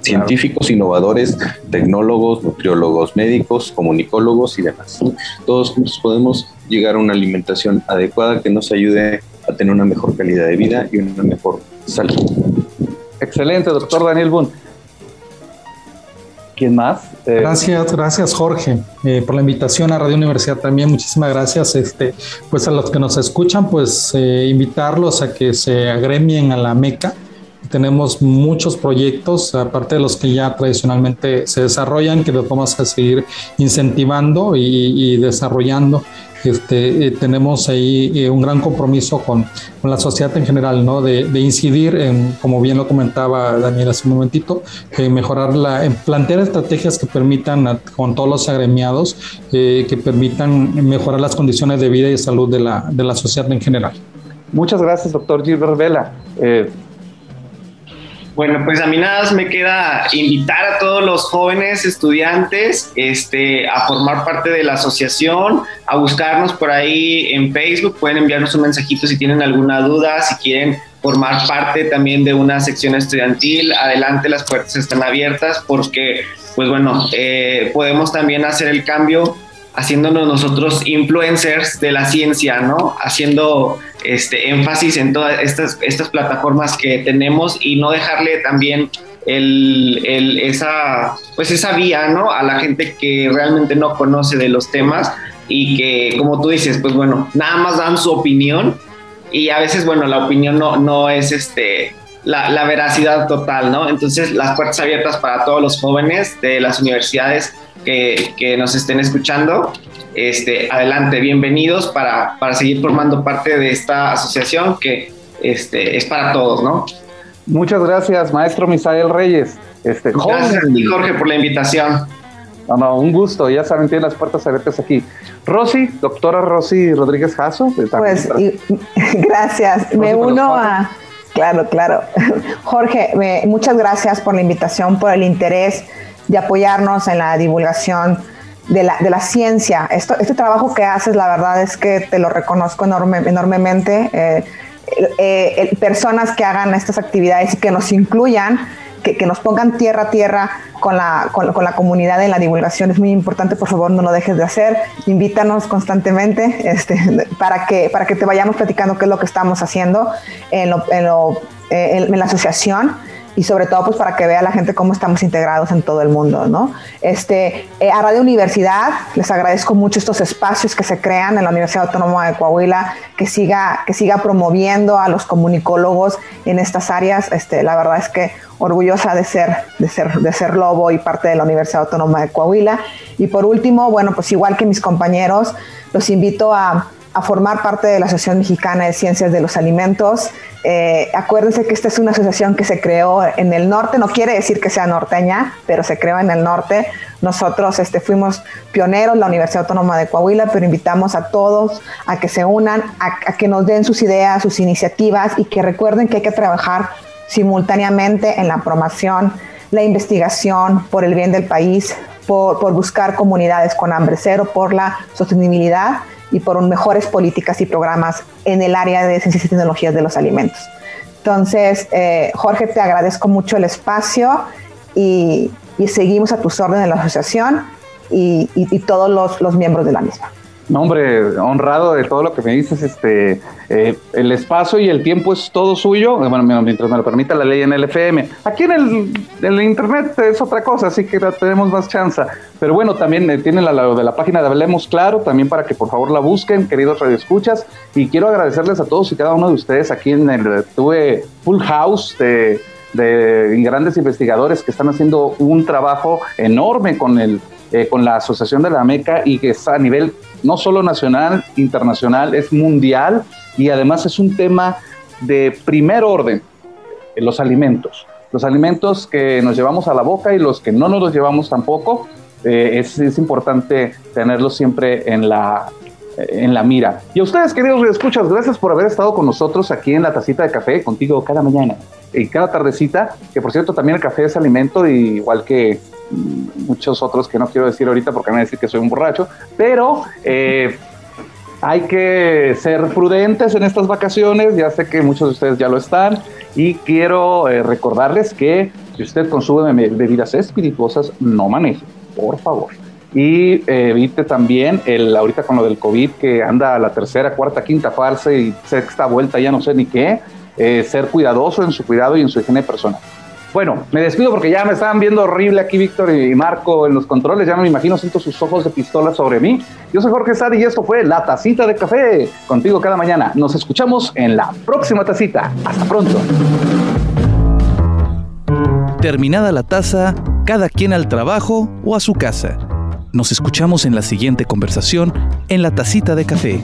científicos, innovadores, tecnólogos, nutriólogos, médicos, comunicólogos y demás. Todos juntos podemos llegar a una alimentación adecuada que nos ayude a tener una mejor calidad de vida y una mejor salud. Excelente, doctor Daniel Boone. ¿Quién más? Eh, gracias, gracias Jorge eh, por la invitación a Radio Universidad también. Muchísimas gracias. Este, pues a los que nos escuchan, pues eh, invitarlos a que se agremien a la MECA tenemos muchos proyectos, aparte de los que ya tradicionalmente se desarrollan, que los vamos a seguir incentivando y, desarrollando. Este, eh, tenemos ahí eh, un gran compromiso con, con, la sociedad en general, ¿no? De, incidir en, como bien lo comentaba Daniel hace un momentito, en mejorar la, en plantear estrategias que permitan con todos los agremiados, eh, que permitan mejorar las condiciones de vida y salud de la, de la sociedad en general. Muchas gracias, doctor Gilbert Vela. Bueno, pues a mí nada más me queda invitar a todos los jóvenes estudiantes este, a formar parte de la asociación, a buscarnos por ahí en Facebook, pueden enviarnos un mensajito si tienen alguna duda, si quieren formar parte también de una sección estudiantil, adelante las puertas están abiertas porque, pues bueno, eh, podemos también hacer el cambio haciéndonos nosotros influencers de la ciencia, ¿no? Haciendo este énfasis en todas estas, estas plataformas que tenemos y no dejarle también el, el, esa, pues esa vía, ¿no? A la gente que realmente no conoce de los temas y que, como tú dices, pues bueno, nada más dan su opinión y a veces, bueno, la opinión no, no es este, la, la veracidad total, ¿no? Entonces, las puertas abiertas para todos los jóvenes de las universidades que, nos estén escuchando, este, adelante, bienvenidos para, para, seguir formando parte de esta asociación que este, es para todos, ¿no? Muchas gracias, maestro Misael Reyes. Este, gracias a ti, Jorge, por la invitación. No, no, un gusto, ya saben, tienen las puertas abiertas aquí. Rosy, doctora Rosy Rodríguez Jasso. Pues, gracias, me uno a... Claro, claro. Jorge, muchas gracias por la invitación, por el interés de apoyarnos en la divulgación de la, de la ciencia. Esto, este trabajo que haces, la verdad es que te lo reconozco enorme, enormemente. Eh, eh, personas que hagan estas actividades y que nos incluyan, que, que nos pongan tierra a tierra con la, con, con, la comunidad en la divulgación es muy importante. Por favor, no lo dejes de hacer. Invítanos constantemente este, para, que, para que te vayamos platicando qué es lo que estamos haciendo en, lo, en, lo, eh, en la asociación y sobre todo pues para que vea la gente cómo estamos integrados en todo el mundo, ¿no? Este, eh, a Radio Universidad les agradezco mucho estos espacios que se crean en la Universidad Autónoma de Coahuila, que siga, que siga promoviendo a los comunicólogos en estas áreas. Este, la verdad es que orgullosa de ser, de ser, de ser Lobo y parte de la Universidad Autónoma de Coahuila. Y por último, bueno, pues igual que mis compañeros, los invito a a formar parte de la Asociación Mexicana de Ciencias de los Alimentos. Eh, acuérdense que esta es una asociación que se creó en el norte, no quiere decir que sea norteña, pero se creó en el norte. Nosotros este, fuimos pioneros, la Universidad Autónoma de Coahuila, pero invitamos a todos a que se unan, a, que nos den sus ideas, sus iniciativas y que recuerden que hay que trabajar simultáneamente en la promoción, la investigación por el bien del país, por, por buscar comunidades con hambre cero, por la sostenibilidad y por mejores políticas y programas en el área de ciencias y tecnologías de los alimentos. Entonces, eh, Jorge, te agradezco mucho el espacio y, seguimos a tus órdenes en la asociación y, todos los, los miembros de la misma. No, hombre, honrado de todo lo que me dices, este, eh, el espacio y el tiempo es todo suyo, bueno, mientras me lo permita la ley en el FM. Aquí en el, internet es otra cosa, así que tenemos más chance. Pero bueno, también eh, tiene la, de la página de Hablemos Claro, también para que por favor la busquen, queridos radioescuchas. Y quiero agradecerles a todos y cada uno de ustedes aquí en el, tuve Full House de de grandes investigadores que están haciendo un trabajo enorme con el eh, con la Asociación de la MECA y que está a nivel no solo nacional, internacional, es mundial y además es un tema de primer orden, eh, los alimentos. Los alimentos que nos llevamos a la boca y los que no nos los llevamos tampoco, eh, es, importante tenerlos siempre en la, en la mira. Y a ustedes, queridos escuchas, gracias por haber estado con nosotros aquí en la tacita de café, contigo cada mañana y cada tardecita, que por cierto también el café es alimento, igual que muchos otros que no quiero decir ahorita porque me van a decir que soy un borracho, pero eh, hay que ser prudentes en estas vacaciones, ya sé que muchos de ustedes ya lo están, y quiero eh, recordarles que si usted consume bebidas espirituosas, no maneje, por favor. Y eh, evite también el ahorita con lo del COVID que anda a la tercera, cuarta, quinta fase y sexta vuelta, ya no sé ni qué, ser cuidadoso en su cuidado y en su higiene personal. Bueno, me despido porque ya me estaban viendo horrible aquí Víctor y Marco en los controles. Ya me imagino, siento sus ojos de pistola sobre mí. Yo soy Jorge Sadi y esto fue La Tacita de Café. Contigo cada mañana. Nos escuchamos en la próxima tacita. Hasta pronto. Terminada la taza, cada quien al trabajo o a su casa. Nos escuchamos en la siguiente conversación en La Tacita de Café